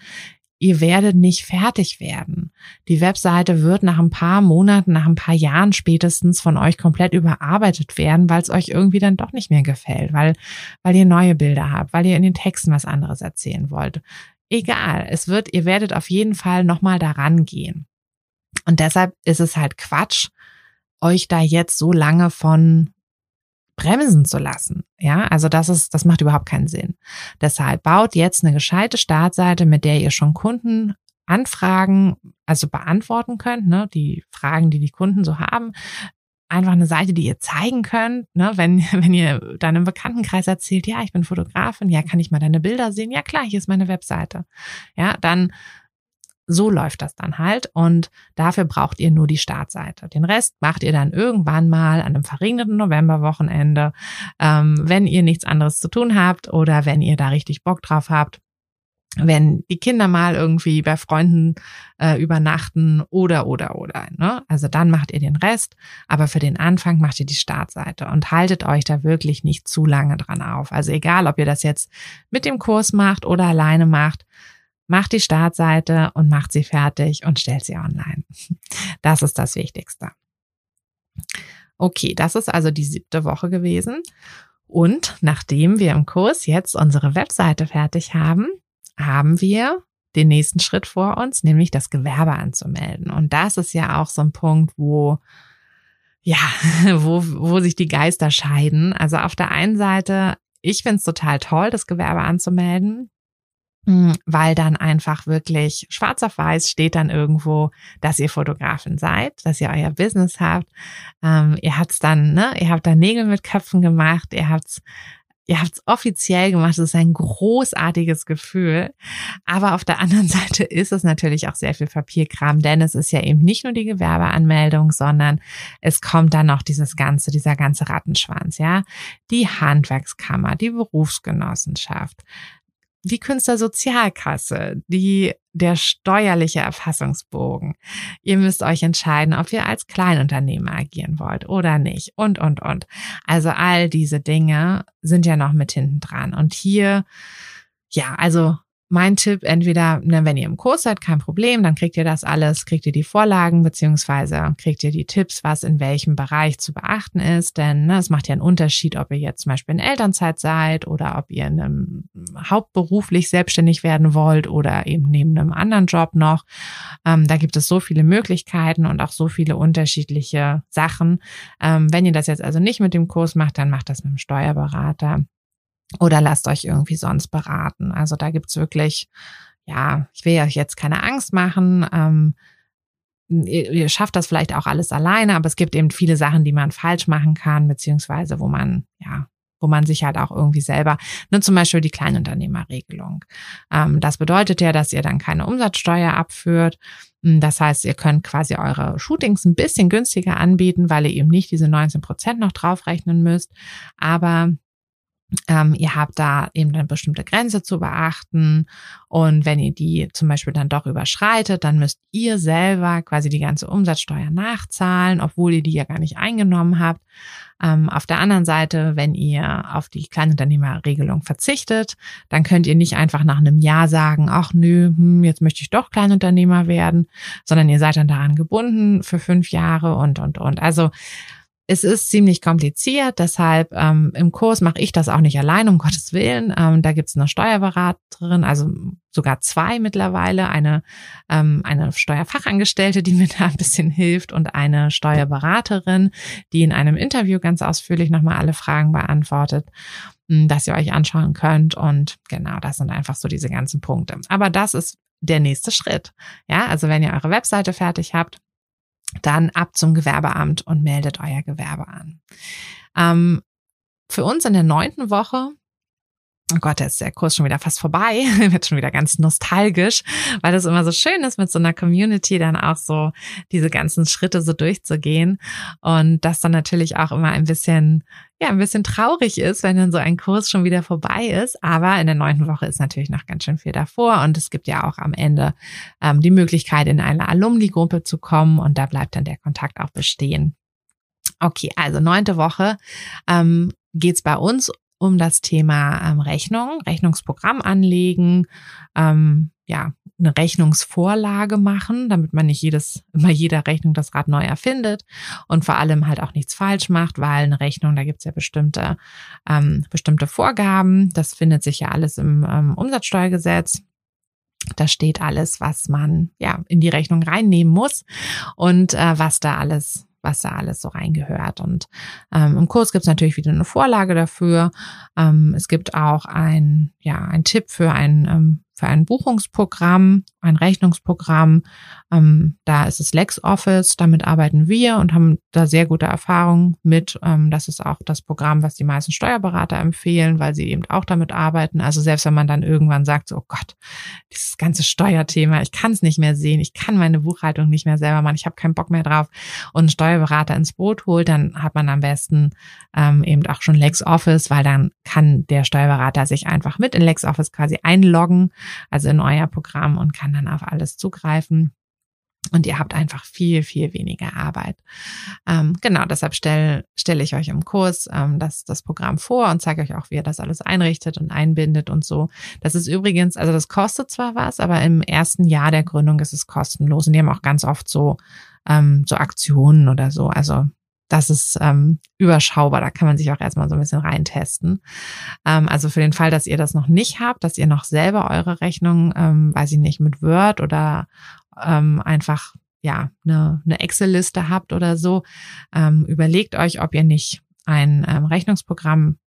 ihr werdet nicht fertig werden. Die Webseite wird nach ein paar Monaten, nach ein paar Jahren spätestens von euch komplett überarbeitet werden, weil es euch irgendwie dann doch nicht mehr gefällt, weil, weil ihr neue Bilder habt, weil ihr in den Texten was anderes erzählen wollt egal. Es wird, ihr werdet auf jeden Fall nochmal daran gehen. Und deshalb ist es halt Quatsch, euch da jetzt so lange von bremsen zu lassen. Ja, also das ist, das macht überhaupt keinen Sinn. Deshalb baut jetzt eine gescheite Startseite, mit der ihr schon Kunden Anfragen, also beantworten könnt, ne, die Fragen, die die Kunden so haben, einfach eine Seite, die ihr zeigen könnt, ne, wenn, wenn ihr deinem Bekanntenkreis erzählt, ja, ich bin Fotografin, ja, kann ich mal deine Bilder sehen? Ja, klar, hier ist meine Webseite. Ja, dann so läuft das dann halt und dafür braucht ihr nur die Startseite. Den Rest macht ihr dann irgendwann mal an einem verregneten Novemberwochenende, ähm, wenn ihr nichts anderes zu tun habt oder wenn ihr da richtig Bock drauf habt wenn die Kinder mal irgendwie bei Freunden äh, übernachten oder oder oder. Ne? Also dann macht ihr den Rest, aber für den Anfang macht ihr die Startseite und haltet euch da wirklich nicht zu lange dran auf. Also egal, ob ihr das jetzt mit dem Kurs macht oder alleine macht, macht die Startseite und macht sie fertig und stellt sie online. Das ist das Wichtigste. Okay, das ist also die siebte Woche gewesen. Und nachdem wir im Kurs jetzt unsere Webseite fertig haben, haben wir den nächsten Schritt vor uns, nämlich das Gewerbe anzumelden. Und das ist ja auch so ein Punkt, wo ja, wo, wo sich die Geister scheiden. Also auf der einen Seite, ich finde es total toll, das Gewerbe anzumelden, hm, weil dann einfach wirklich schwarz auf weiß steht dann irgendwo, dass ihr Fotografin seid, dass ihr euer Business habt. Ähm, ihr habt's dann, ne, ihr habt da Nägel mit Köpfen gemacht, ihr habt's Ihr habt es offiziell gemacht. Das ist ein großartiges Gefühl. Aber auf der anderen Seite ist es natürlich auch sehr viel Papierkram, denn es ist ja eben nicht nur die Gewerbeanmeldung, sondern es kommt dann noch dieses ganze, dieser ganze Rattenschwanz, ja. Die Handwerkskammer, die Berufsgenossenschaft, die Künstlersozialkasse, die, der steuerliche Erfassungsbogen. Ihr müsst euch entscheiden, ob ihr als Kleinunternehmer agieren wollt oder nicht und, und, und. Also all diese Dinge sind ja noch mit hinten dran. Und hier, ja, also mein Tipp, entweder, ne, wenn ihr im Kurs seid, kein Problem, dann kriegt ihr das alles, kriegt ihr die Vorlagen, beziehungsweise kriegt ihr die Tipps, was in welchem Bereich zu beachten ist. Denn ne, es macht ja einen Unterschied, ob ihr jetzt zum Beispiel in Elternzeit seid oder ob ihr in einem hauptberuflich selbstständig werden wollt oder eben neben einem anderen Job noch. Ähm, da gibt es so viele Möglichkeiten und auch so viele unterschiedliche Sachen. Ähm, wenn ihr das jetzt also nicht mit dem Kurs macht, dann macht das mit dem Steuerberater. Oder lasst euch irgendwie sonst beraten. Also da gibt's wirklich, ja, ich will euch jetzt keine Angst machen. Ähm, ihr, ihr schafft das vielleicht auch alles alleine, aber es gibt eben viele Sachen, die man falsch machen kann, beziehungsweise wo man, ja, wo man sich halt auch irgendwie selber, ne, zum Beispiel die Kleinunternehmerregelung. Ähm, das bedeutet ja, dass ihr dann keine Umsatzsteuer abführt. Hm, das heißt, ihr könnt quasi eure Shootings ein bisschen günstiger anbieten, weil ihr eben nicht diese 19 Prozent noch draufrechnen müsst. Aber ähm, ihr habt da eben eine bestimmte Grenze zu beachten und wenn ihr die zum Beispiel dann doch überschreitet, dann müsst ihr selber quasi die ganze Umsatzsteuer nachzahlen, obwohl ihr die ja gar nicht eingenommen habt. Ähm, auf der anderen Seite, wenn ihr auf die Kleinunternehmerregelung verzichtet, dann könnt ihr nicht einfach nach einem Jahr sagen, ach nö, hm, jetzt möchte ich doch Kleinunternehmer werden, sondern ihr seid dann daran gebunden für fünf Jahre und, und, und. Also es ist ziemlich kompliziert, deshalb ähm, im Kurs mache ich das auch nicht allein, um Gottes Willen. Ähm, da gibt es eine Steuerberaterin, also sogar zwei mittlerweile, eine, ähm, eine Steuerfachangestellte, die mir da ein bisschen hilft und eine Steuerberaterin, die in einem Interview ganz ausführlich nochmal alle Fragen beantwortet hm, dass ihr euch anschauen könnt. Und genau, das sind einfach so diese ganzen Punkte. Aber das ist der nächste Schritt. Ja, also wenn ihr eure Webseite fertig habt, dann ab zum Gewerbeamt und meldet euer Gewerbe an. Ähm, für uns in der neunten Woche Oh Gott, jetzt ist der Kurs schon wieder fast vorbei, wird schon wieder ganz nostalgisch, weil das immer so schön ist, mit so einer Community dann auch so diese ganzen Schritte so durchzugehen und das dann natürlich auch immer ein bisschen, ja, ein bisschen traurig ist, wenn dann so ein Kurs schon wieder vorbei ist. Aber in der neunten Woche ist natürlich noch ganz schön viel davor und es gibt ja auch am Ende ähm, die Möglichkeit, in eine Alumni-Gruppe zu kommen und da bleibt dann der Kontakt auch bestehen. Okay, also neunte Woche ähm, geht's bei uns um das Thema ähm, Rechnung, Rechnungsprogramm anlegen, ähm, ja, eine Rechnungsvorlage machen, damit man nicht jedes, immer jeder Rechnung das Rad neu erfindet und vor allem halt auch nichts falsch macht, weil eine Rechnung, da gibt's ja bestimmte, ähm, bestimmte Vorgaben. Das findet sich ja alles im ähm, Umsatzsteuergesetz. Da steht alles, was man ja in die Rechnung reinnehmen muss und äh, was da alles was da alles so reingehört. Und ähm, im Kurs gibt es natürlich wieder eine Vorlage dafür. Ähm, es gibt auch ein, ja, ein Tipp für ein ähm, für ein Buchungsprogramm, ein Rechnungsprogramm. Ähm, da ist es LexOffice, damit arbeiten wir und haben da sehr gute Erfahrungen mit. Ähm, das ist auch das Programm, was die meisten Steuerberater empfehlen, weil sie eben auch damit arbeiten. Also selbst wenn man dann irgendwann sagt, oh Gott, dieses ganze Steuerthema, ich kann es nicht mehr sehen, ich kann meine Buchhaltung nicht mehr selber machen, ich habe keinen Bock mehr drauf und einen Steuerberater ins Boot holt, dann hat man am besten ähm, eben auch schon LexOffice, weil dann kann der Steuerberater sich einfach mit in LexOffice quasi einloggen also in euer Programm und kann dann auf alles zugreifen. Und ihr habt einfach viel, viel weniger Arbeit. Ähm, genau, deshalb stelle stell ich euch im Kurs ähm, das, das Programm vor und zeige euch auch, wie ihr das alles einrichtet und einbindet und so. Das ist übrigens, also das kostet zwar was, aber im ersten Jahr der Gründung ist es kostenlos. Und die haben auch ganz oft so, ähm, so Aktionen oder so. Also das ist ähm, überschaubar. Da kann man sich auch erstmal so ein bisschen reintesten. Ähm, also für den Fall, dass ihr das noch nicht habt, dass ihr noch selber eure Rechnung, ähm, weiß ich nicht, mit Word oder ähm, einfach ja eine, eine Excel-Liste habt oder so, ähm, überlegt euch, ob ihr nicht ein ähm, Rechnungsprogramm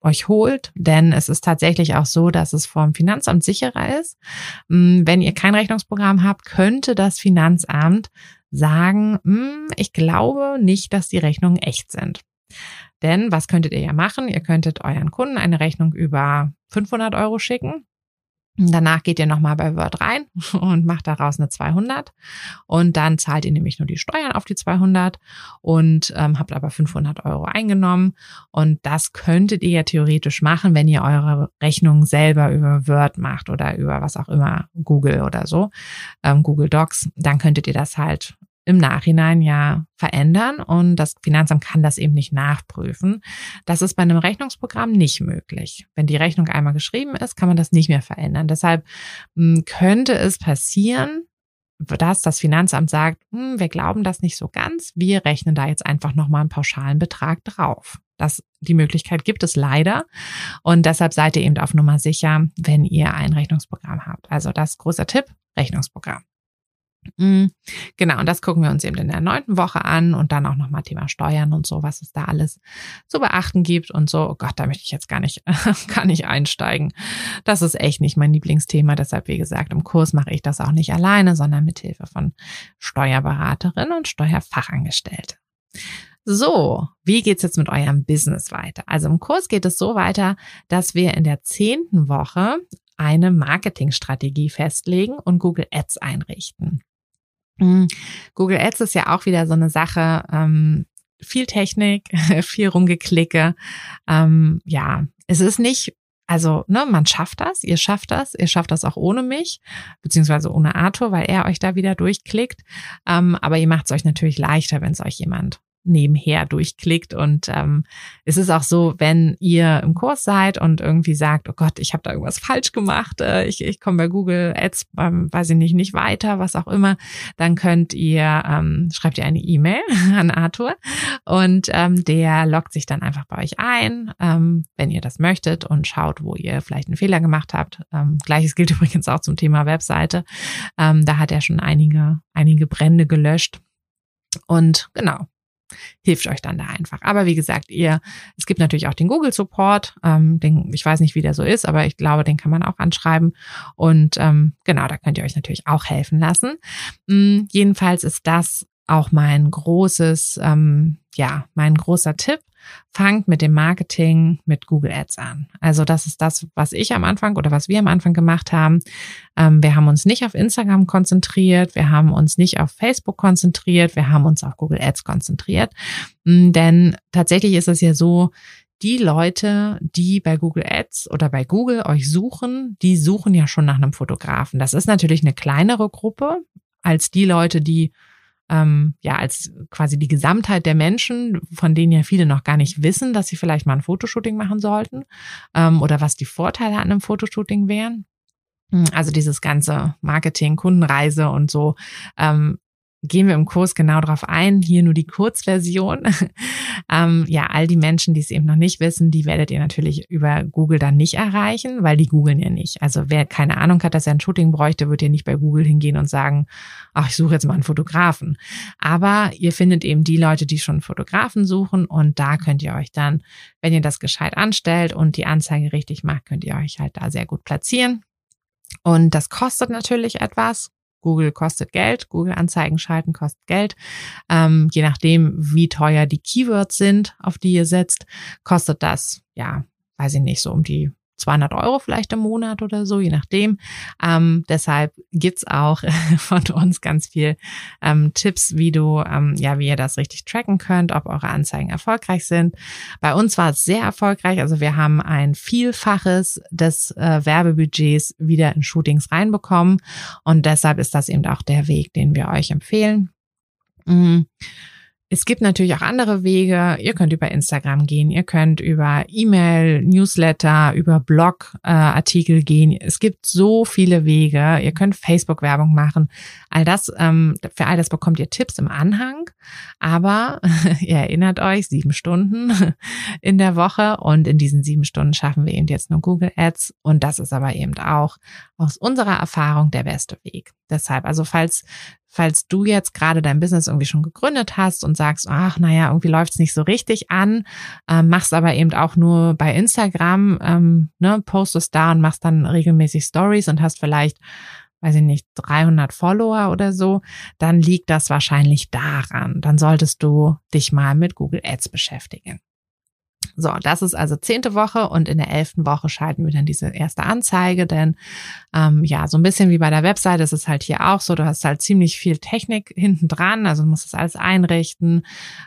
euch holt, denn es ist tatsächlich auch so, dass es vom Finanzamt sicherer ist. Mm, wenn ihr kein Rechnungsprogramm habt, könnte das Finanzamt sagen, hm, ich glaube nicht, dass die Rechnungen echt sind. Denn was könntet ihr ja machen? Ihr könntet euren Kunden eine Rechnung über 500 Euro schicken Danach geht ihr nochmal bei Word rein und macht daraus eine 200 und dann zahlt ihr nämlich nur die Steuern auf die 200 und ähm, habt aber 500 Euro eingenommen. Und das könntet ihr ja theoretisch machen, wenn ihr eure Rechnung selber über Word macht oder über was auch immer, Google oder so, ähm, Google Docs, dann könntet ihr das halt im Nachhinein ja verändern und das Finanzamt kann das eben nicht nachprüfen. Das ist bei einem Rechnungsprogramm nicht möglich. Wenn die Rechnung einmal geschrieben ist, kann man das nicht mehr verändern. Deshalb hm, könnte es passieren, dass das Finanzamt sagt, hm, wir glauben das nicht so ganz, wir rechnen da jetzt einfach nochmal einen pauschalen Betrag drauf. Das, die Möglichkeit gibt es leider. Und deshalb seid ihr eben auf Nummer sicher, wenn ihr ein Rechnungsprogramm habt. Also das großer Tipp, Rechnungsprogramm. Mhm. Genau, und das gucken wir uns eben in der neunten Woche an und dann auch nochmal Thema Steuern und so, was es da alles zu beachten gibt und so. Oh Gott, da möchte ich jetzt gar nicht, gar nicht einsteigen. Das ist echt nicht mein Lieblingsthema. Deshalb, wie gesagt, im Kurs mache ich das auch nicht alleine, sondern mit Hilfe von Steuerberaterin und Steuerfachangestellte. So, wie geht's jetzt mit eurem Business weiter? Also im Kurs geht es so weiter, dass wir in der zehnten Woche eine Marketingstrategie festlegen und Google Ads einrichten. Hm, Google Ads ist ja auch wieder so eine Sache, ähm, viel Technik, viel rumgeklicke. Ähm, ja, es ist nicht, also, ne, man schafft das, ihr schafft das, ihr schafft das auch ohne mich, beziehungsweise ohne Arthur, weil er euch da wieder durchklickt. Ähm, aber ihr macht es euch natürlich leichter, wenn es euch jemand nebenher durchklickt. Und ähm, es ist auch so, wenn ihr im Kurs seid und irgendwie sagt, oh Gott, ich habe da irgendwas falsch gemacht, äh, ich, ich komme bei Google Ads, ähm, weiß ich nicht, nicht weiter, was auch immer, dann könnt ihr, ähm, schreibt ihr eine E-Mail an Arthur und ähm, der loggt sich dann einfach bei euch ein, ähm, wenn ihr das möchtet und schaut, wo ihr vielleicht einen Fehler gemacht habt. Ähm, Gleiches gilt übrigens auch zum Thema Webseite. Ähm, da hat er schon einige, einige Brände gelöscht. Und genau, hilft euch dann da einfach. Aber wie gesagt, ihr, es gibt natürlich auch den Google Support, ähm, den, ich weiß nicht, wie der so ist, aber ich glaube, den kann man auch anschreiben. Und ähm, genau, da könnt ihr euch natürlich auch helfen lassen. Mhm, jedenfalls ist das auch mein großes, ähm, ja, mein großer Tipp fangt mit dem Marketing mit Google Ads an. Also das ist das, was ich am Anfang oder was wir am Anfang gemacht haben. Ähm, wir haben uns nicht auf Instagram konzentriert, wir haben uns nicht auf Facebook konzentriert, wir haben uns auf Google Ads konzentriert. Mm, denn tatsächlich ist es ja so, die Leute, die bei Google Ads oder bei Google euch suchen, die suchen ja schon nach einem Fotografen. Das ist natürlich eine kleinere Gruppe als die Leute, die ähm, ja als quasi die Gesamtheit der Menschen, von denen ja viele noch gar nicht wissen, dass sie vielleicht mal ein Fotoshooting machen sollten ähm, oder was die Vorteile an einem Fotoshooting wären. Also dieses ganze Marketing, Kundenreise und so ähm, gehen wir im Kurs genau drauf ein. Hier nur die Kurzversion. ähm, ja, all die Menschen, die es eben noch nicht wissen, die werdet ihr natürlich über Google dann nicht erreichen, weil die googeln ja nicht. Also wer keine Ahnung hat, dass er ein Shooting bräuchte, wird ja nicht bei Google hingehen und sagen, ach, ich suche jetzt mal einen Fotografen. Aber ihr findet eben die Leute, die schon einen Fotografen suchen und da könnt ihr euch dann, wenn ihr das gescheit anstellt und die Anzeige richtig macht, könnt ihr euch halt da sehr gut platzieren. Und das kostet natürlich etwas. Google kostet Geld, Google-Anzeigen schalten kostet Geld. Ähm, je nachdem, wie teuer die Keywords sind, auf die ihr setzt, kostet das, ja, weiß ich nicht, so um die 200 Euro vielleicht im Monat oder so, je nachdem. Ähm, deshalb gibt's auch von uns ganz viel ähm, Tipps, wie du, ähm, ja, wie ihr das richtig tracken könnt, ob eure Anzeigen erfolgreich sind. Bei uns war es sehr erfolgreich. Also wir haben ein Vielfaches des äh, Werbebudgets wieder in Shootings reinbekommen. Und deshalb ist das eben auch der Weg, den wir euch empfehlen. Mhm. Es gibt natürlich auch andere Wege. Ihr könnt über Instagram gehen, ihr könnt über E-Mail, Newsletter, über Blogartikel äh, gehen. Es gibt so viele Wege. Ihr könnt Facebook-Werbung machen. All das, ähm, für all das bekommt ihr Tipps im Anhang. Aber ihr erinnert euch, sieben Stunden in der Woche und in diesen sieben Stunden schaffen wir eben jetzt nur Google Ads. Und das ist aber eben auch aus unserer Erfahrung der beste Weg. Deshalb, also falls falls du jetzt gerade dein Business irgendwie schon gegründet hast und sagst, ach, naja, irgendwie läuft's nicht so richtig an, ähm, machst aber eben auch nur bei Instagram, ähm, ne, postest da und machst dann regelmäßig Stories und hast vielleicht weiß ich nicht, 300 Follower oder so, dann liegt das wahrscheinlich daran. Dann solltest du dich mal mit Google Ads beschäftigen. So, das ist also zehnte Woche und in der elften Woche schalten wir dann diese erste Anzeige, denn ähm, ja, so ein bisschen wie bei der Webseite ist es halt hier auch so, du hast halt ziemlich viel Technik hinten dran, also du musst das alles einrichten,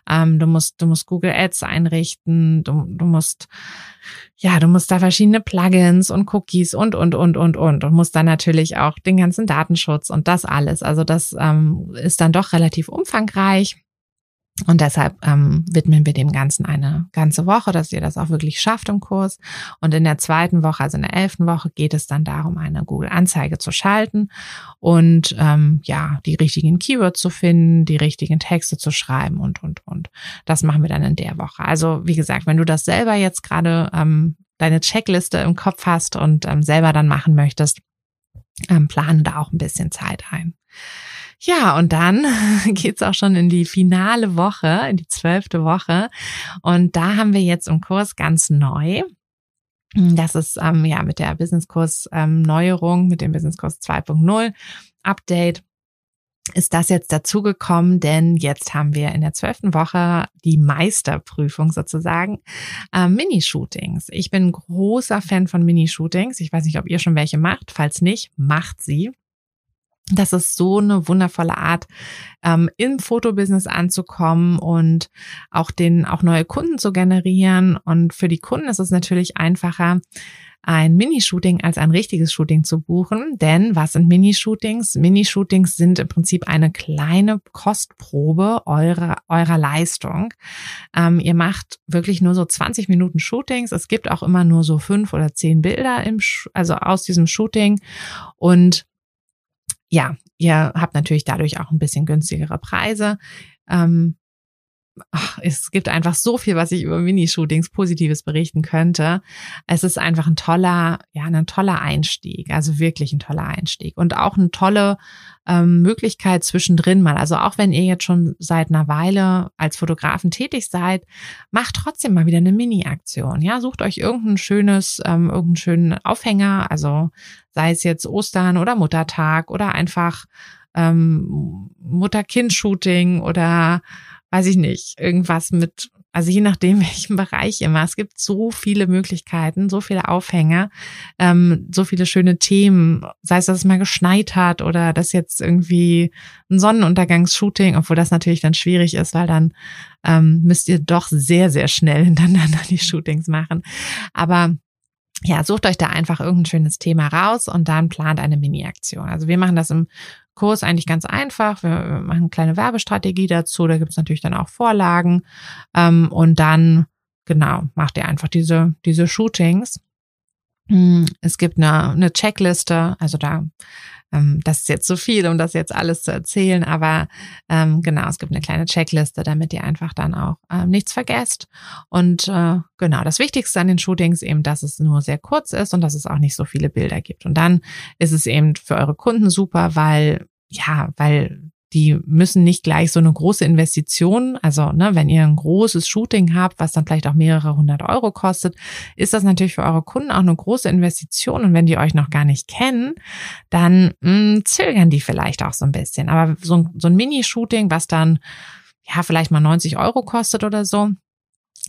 ähm, du musst, du musst Google Ads einrichten, du, du musst ja, du musst da verschiedene Plugins und Cookies und, und, und, und, und. Und musst dann natürlich auch den ganzen Datenschutz und das alles. Also das ähm, ist dann doch relativ umfangreich. Und deshalb ähm, widmen wir dem Ganzen eine ganze Woche, dass ihr das auch wirklich schafft im Kurs. Und in der zweiten Woche, also in der elften Woche, geht es dann darum, eine Google-Anzeige zu schalten und ähm, ja, die richtigen Keywords zu finden, die richtigen Texte zu schreiben und, und, und. Das machen wir dann in der Woche. Also wie gesagt, wenn du das selber jetzt gerade ähm, deine Checkliste im Kopf hast und ähm, selber dann machen möchtest, ähm, plane da auch ein bisschen Zeit ein. Ja, und dann geht's auch schon in die finale Woche, in die zwölfte Woche. Und da haben wir jetzt im Kurs ganz neu. Das ist ähm, ja mit der Businesskurs ähm, mit dem Businesskurs 2.0 Update ist das jetzt dazugekommen, denn jetzt haben wir in der zwölften Woche die Meisterprüfung sozusagen, äh, Minishootings. Ich bin großer Fan von Minishootings. Ich weiß nicht, ob ihr schon welche macht. Falls nicht, macht sie. Das ist so eine wundervolle Art, ähm, im Fotobusiness anzukommen und auch den, auch neue Kunden zu generieren. Und für die Kunden ist es natürlich einfacher, ein Minishooting als ein richtiges Shooting zu buchen. Denn was sind Minishootings? Minishootings sind im Prinzip eine kleine Kostprobe eurer, eurer Leistung. Ähm, ihr macht wirklich nur so 20 Minuten Shootings. Es gibt auch immer nur so fünf oder zehn Bilder im, also aus diesem Shooting. Und ja, ihr habt natürlich dadurch auch ein bisschen günstigere Preise. Ähm, ach, es gibt einfach so viel, was ich über Minishootings Positives berichten könnte. Es ist einfach ein toller, ja, ein toller Einstieg, also wirklich ein toller Einstieg und auch eine tolle ähm, Möglichkeit zwischendrin mal. Also auch wenn ihr jetzt schon seit einer Weile als Fotografen tätig seid, macht trotzdem mal wieder eine Mini-Aktion. Ja, sucht euch irgendein schönes, ähm, irgendeinen schönen Aufhänger, also sei es jetzt Ostern oder Muttertag oder einfach ähm, Mutter-Kind-Shooting oder weiß ich nicht, irgendwas mit, also je nachdem, welchen Bereich immer. Es gibt so viele Möglichkeiten, so viele Aufhänger, ähm, so viele schöne Themen, sei es, dass es mal geschneit hat oder dass jetzt irgendwie ein Sonnenuntergangsshooting, obwohl das natürlich dann schwierig ist, weil dann ähm, müsst ihr doch sehr, sehr schnell hintereinander die Shootings machen. Aber ja, sucht euch da einfach irgendein schönes Thema raus und dann plant eine Mini-Aktion. Also wir machen das im Kurs eigentlich ganz einfach. Wir machen eine kleine Werbestrategie dazu. Da gibt es natürlich dann auch Vorlagen. Ähm, und dann, genau, macht ihr einfach diese, diese Shootings. Hm, es gibt eine, eine Checkliste, also da ähm, das ist jetzt so viel, um das jetzt alles zu erzählen, aber ähm, genau, es gibt eine kleine Checkliste, damit ihr einfach dann auch ähm, nichts vergesst. Und äh, genau, das Wichtigste an den Shootings eben, dass es nur sehr kurz ist und dass es auch nicht so viele Bilder gibt. Und dann ist es eben für eure Kunden super, weil ja, weil die müssen nicht gleich so eine große Investition, also ne, wenn ihr ein großes Shooting habt, was dann vielleicht auch mehrere hundert Euro kostet, ist das natürlich für eure Kunden auch eine große Investition. Und wenn die euch noch gar nicht kennen, dann mh, hm, zögern die vielleicht auch so ein bisschen. Aber so, so ein Mini-Shooting, was dann ja vielleicht mal 90 Euro kostet oder so,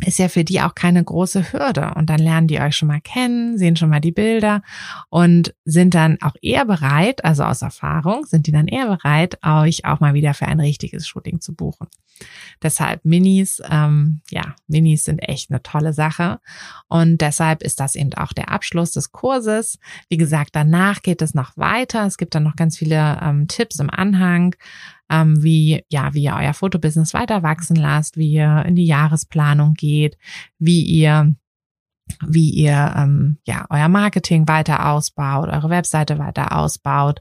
ist ja für die auch keine große Hürde. Und dann lernen die euch schon mal kennen, sehen schon mal die Bilder und sind dann auch eher bereit, also aus Erfahrung, sind die dann eher bereit, euch auch mal wieder für ein richtiges Shooting zu buchen. Deshalb Minis, ähm, ja, Minis sind echt eine tolle Sache. Und deshalb ist das eben auch der Abschluss des Kurses. Wie gesagt, danach geht es noch weiter. Es gibt dann noch ganz viele ähm, Tipps im Anhang ähm, wie, ja, wie ihr euer Fotobusiness weiter wachsen lasst, wie ihr in die Jahresplanung geht, wie ihr wie ihr ähm, ja euer Marketing weiter ausbaut, eure Webseite weiter ausbaut,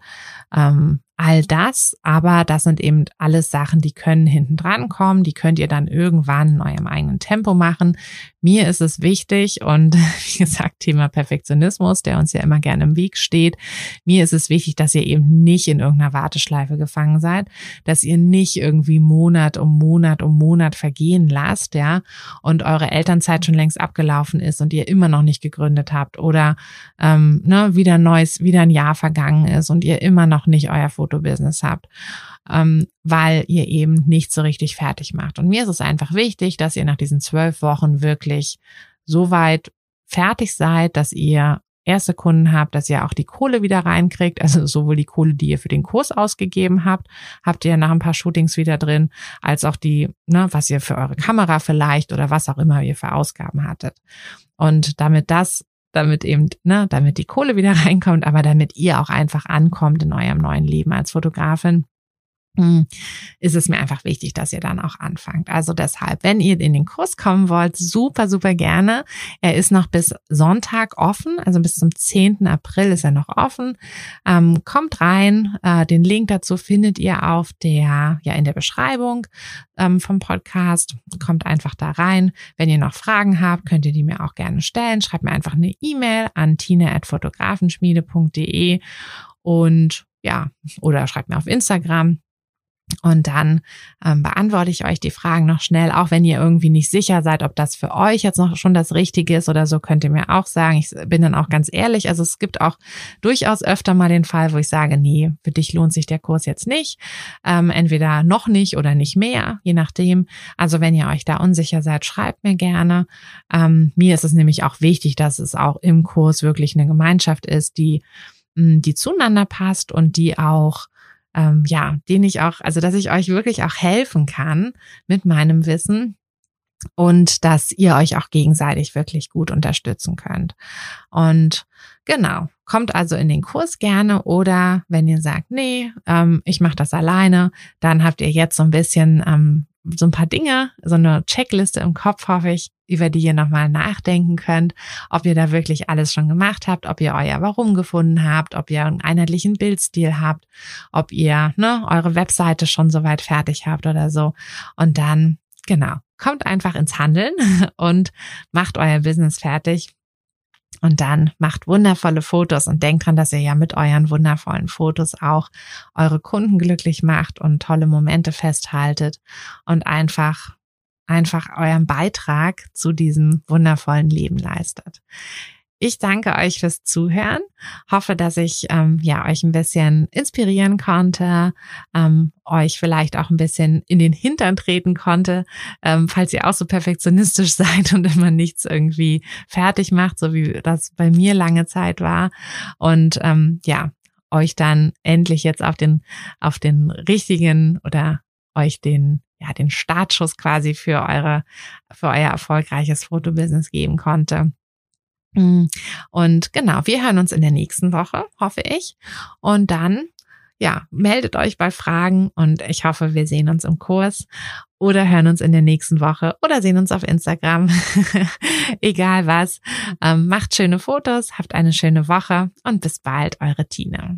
ähm, all das, aber das sind eben alles Sachen, die können hinten dran kommen, die könnt ihr dann irgendwann in eurem eigenen Tempo machen. Mir ist es wichtig und wie gesagt, Thema Perfektionismus, der uns ja immer gerne im Weg steht. Mir ist es wichtig, dass ihr eben nicht in irgendeiner Warteschleife gefangen seid, dass ihr nicht irgendwie Monat um Monat um Monat vergehen lasst, ja, und eure Elternzeit schon längst abgelaufen ist und ihr immer noch nicht gegründet habt oder ähm, ne, wieder neues, wieder ein Jahr vergangen ist und ihr immer noch nicht euer Fotobusiness habt, ähm, weil ihr eben nicht so richtig fertig macht. Und mir ist es einfach wichtig, dass ihr nach diesen zwölf Wochen wirklich so weit fertig seid, dass ihr erste Kunden habt, dass ihr auch die Kohle wieder reinkriegt, also sowohl die Kohle, die ihr für den Kurs ausgegeben habt, habt ihr nach ein paar Shootings wieder drin, als auch die, ne, was ihr für eure Kamera vielleicht oder was auch immer ihr für Ausgaben hattet. Und damit das damit eben, ne, damit die Kohle wieder reinkommt, aber damit ihr auch einfach ankommt in eurem neuen Leben als Fotografin ist es mir einfach wichtig, dass ihr dann auch anfangt. Also deshalb, wenn ihr in den Kurs kommen wollt, super, super gerne. Er ist noch bis Sonntag offen, also bis zum 10. April ist er noch offen. Ähm, kommt rein. Äh, den Link dazu findet ihr auf der, ja, in der Beschreibung ähm, vom Podcast. Kommt einfach da rein. Wenn ihr noch Fragen habt, könnt ihr die mir auch gerne stellen. Schreibt mir einfach eine E-Mail an tina.fotografenschmiede.de und ja, oder schreibt mir auf Instagram. Und dann ähm, beantworte ich euch die Fragen noch schnell, auch wenn ihr irgendwie nicht sicher seid, ob das für euch jetzt noch schon das Richtige ist oder so, könnt ihr mir auch sagen. Ich bin dann auch ganz ehrlich. Also es gibt auch durchaus öfter mal den Fall, wo ich sage, nee, für dich lohnt sich der Kurs jetzt nicht. Ähm, entweder noch nicht oder nicht mehr, je nachdem. Also wenn ihr euch da unsicher seid, schreibt mir gerne. Ähm, mir ist es nämlich auch wichtig, dass es auch im Kurs wirklich eine Gemeinschaft ist, die, die zueinander passt und die auch ähm, ja, den ich auch, also dass ich euch wirklich auch helfen kann mit meinem Wissen und dass ihr euch auch gegenseitig wirklich gut unterstützen könnt. Und genau, kommt also in den Kurs gerne oder wenn ihr sagt, nee, ähm, ich mache das alleine, dann habt ihr jetzt so ein bisschen ähm, so ein paar Dinge, so eine Checkliste im Kopf, hoffe ich, über die ihr nochmal nachdenken könnt, ob ihr da wirklich alles schon gemacht habt, ob ihr euer Warum gefunden habt, ob ihr einen einheitlichen Bildstil habt, ob ihr ne, eure Webseite schon soweit fertig habt oder so. Und dann, genau, kommt einfach ins Handeln und macht euer Business fertig. Und dann macht wundervolle Fotos und denkt dran, dass ihr ja mit euren wundervollen Fotos auch eure Kunden glücklich macht und tolle Momente festhaltet und einfach, einfach euren Beitrag zu diesem wundervollen Leben leistet. Ich danke euch fürs Zuhören. Hoffe, dass ich ähm, ja euch ein bisschen inspirieren konnte, ähm, euch vielleicht auch ein bisschen in den Hintern treten konnte, ähm, falls ihr auch so perfektionistisch seid und immer nichts irgendwie fertig macht, so wie das bei mir lange Zeit war. Und ähm, ja, euch dann endlich jetzt auf den auf den richtigen oder euch den ja den Startschuss quasi für eure für euer erfolgreiches Fotobusiness geben konnte. Mm. Und genau, wir hören uns in der nächsten Woche, hoffe ich. Und dann, ja, meldet euch bei Fragen und ich hoffe, wir sehen uns im Kurs oder hören uns in der nächsten Woche oder sehen uns auf Instagram. Egal was. Ähm, macht schöne Fotos, habt eine schöne Woche und bis bald, eure Tina.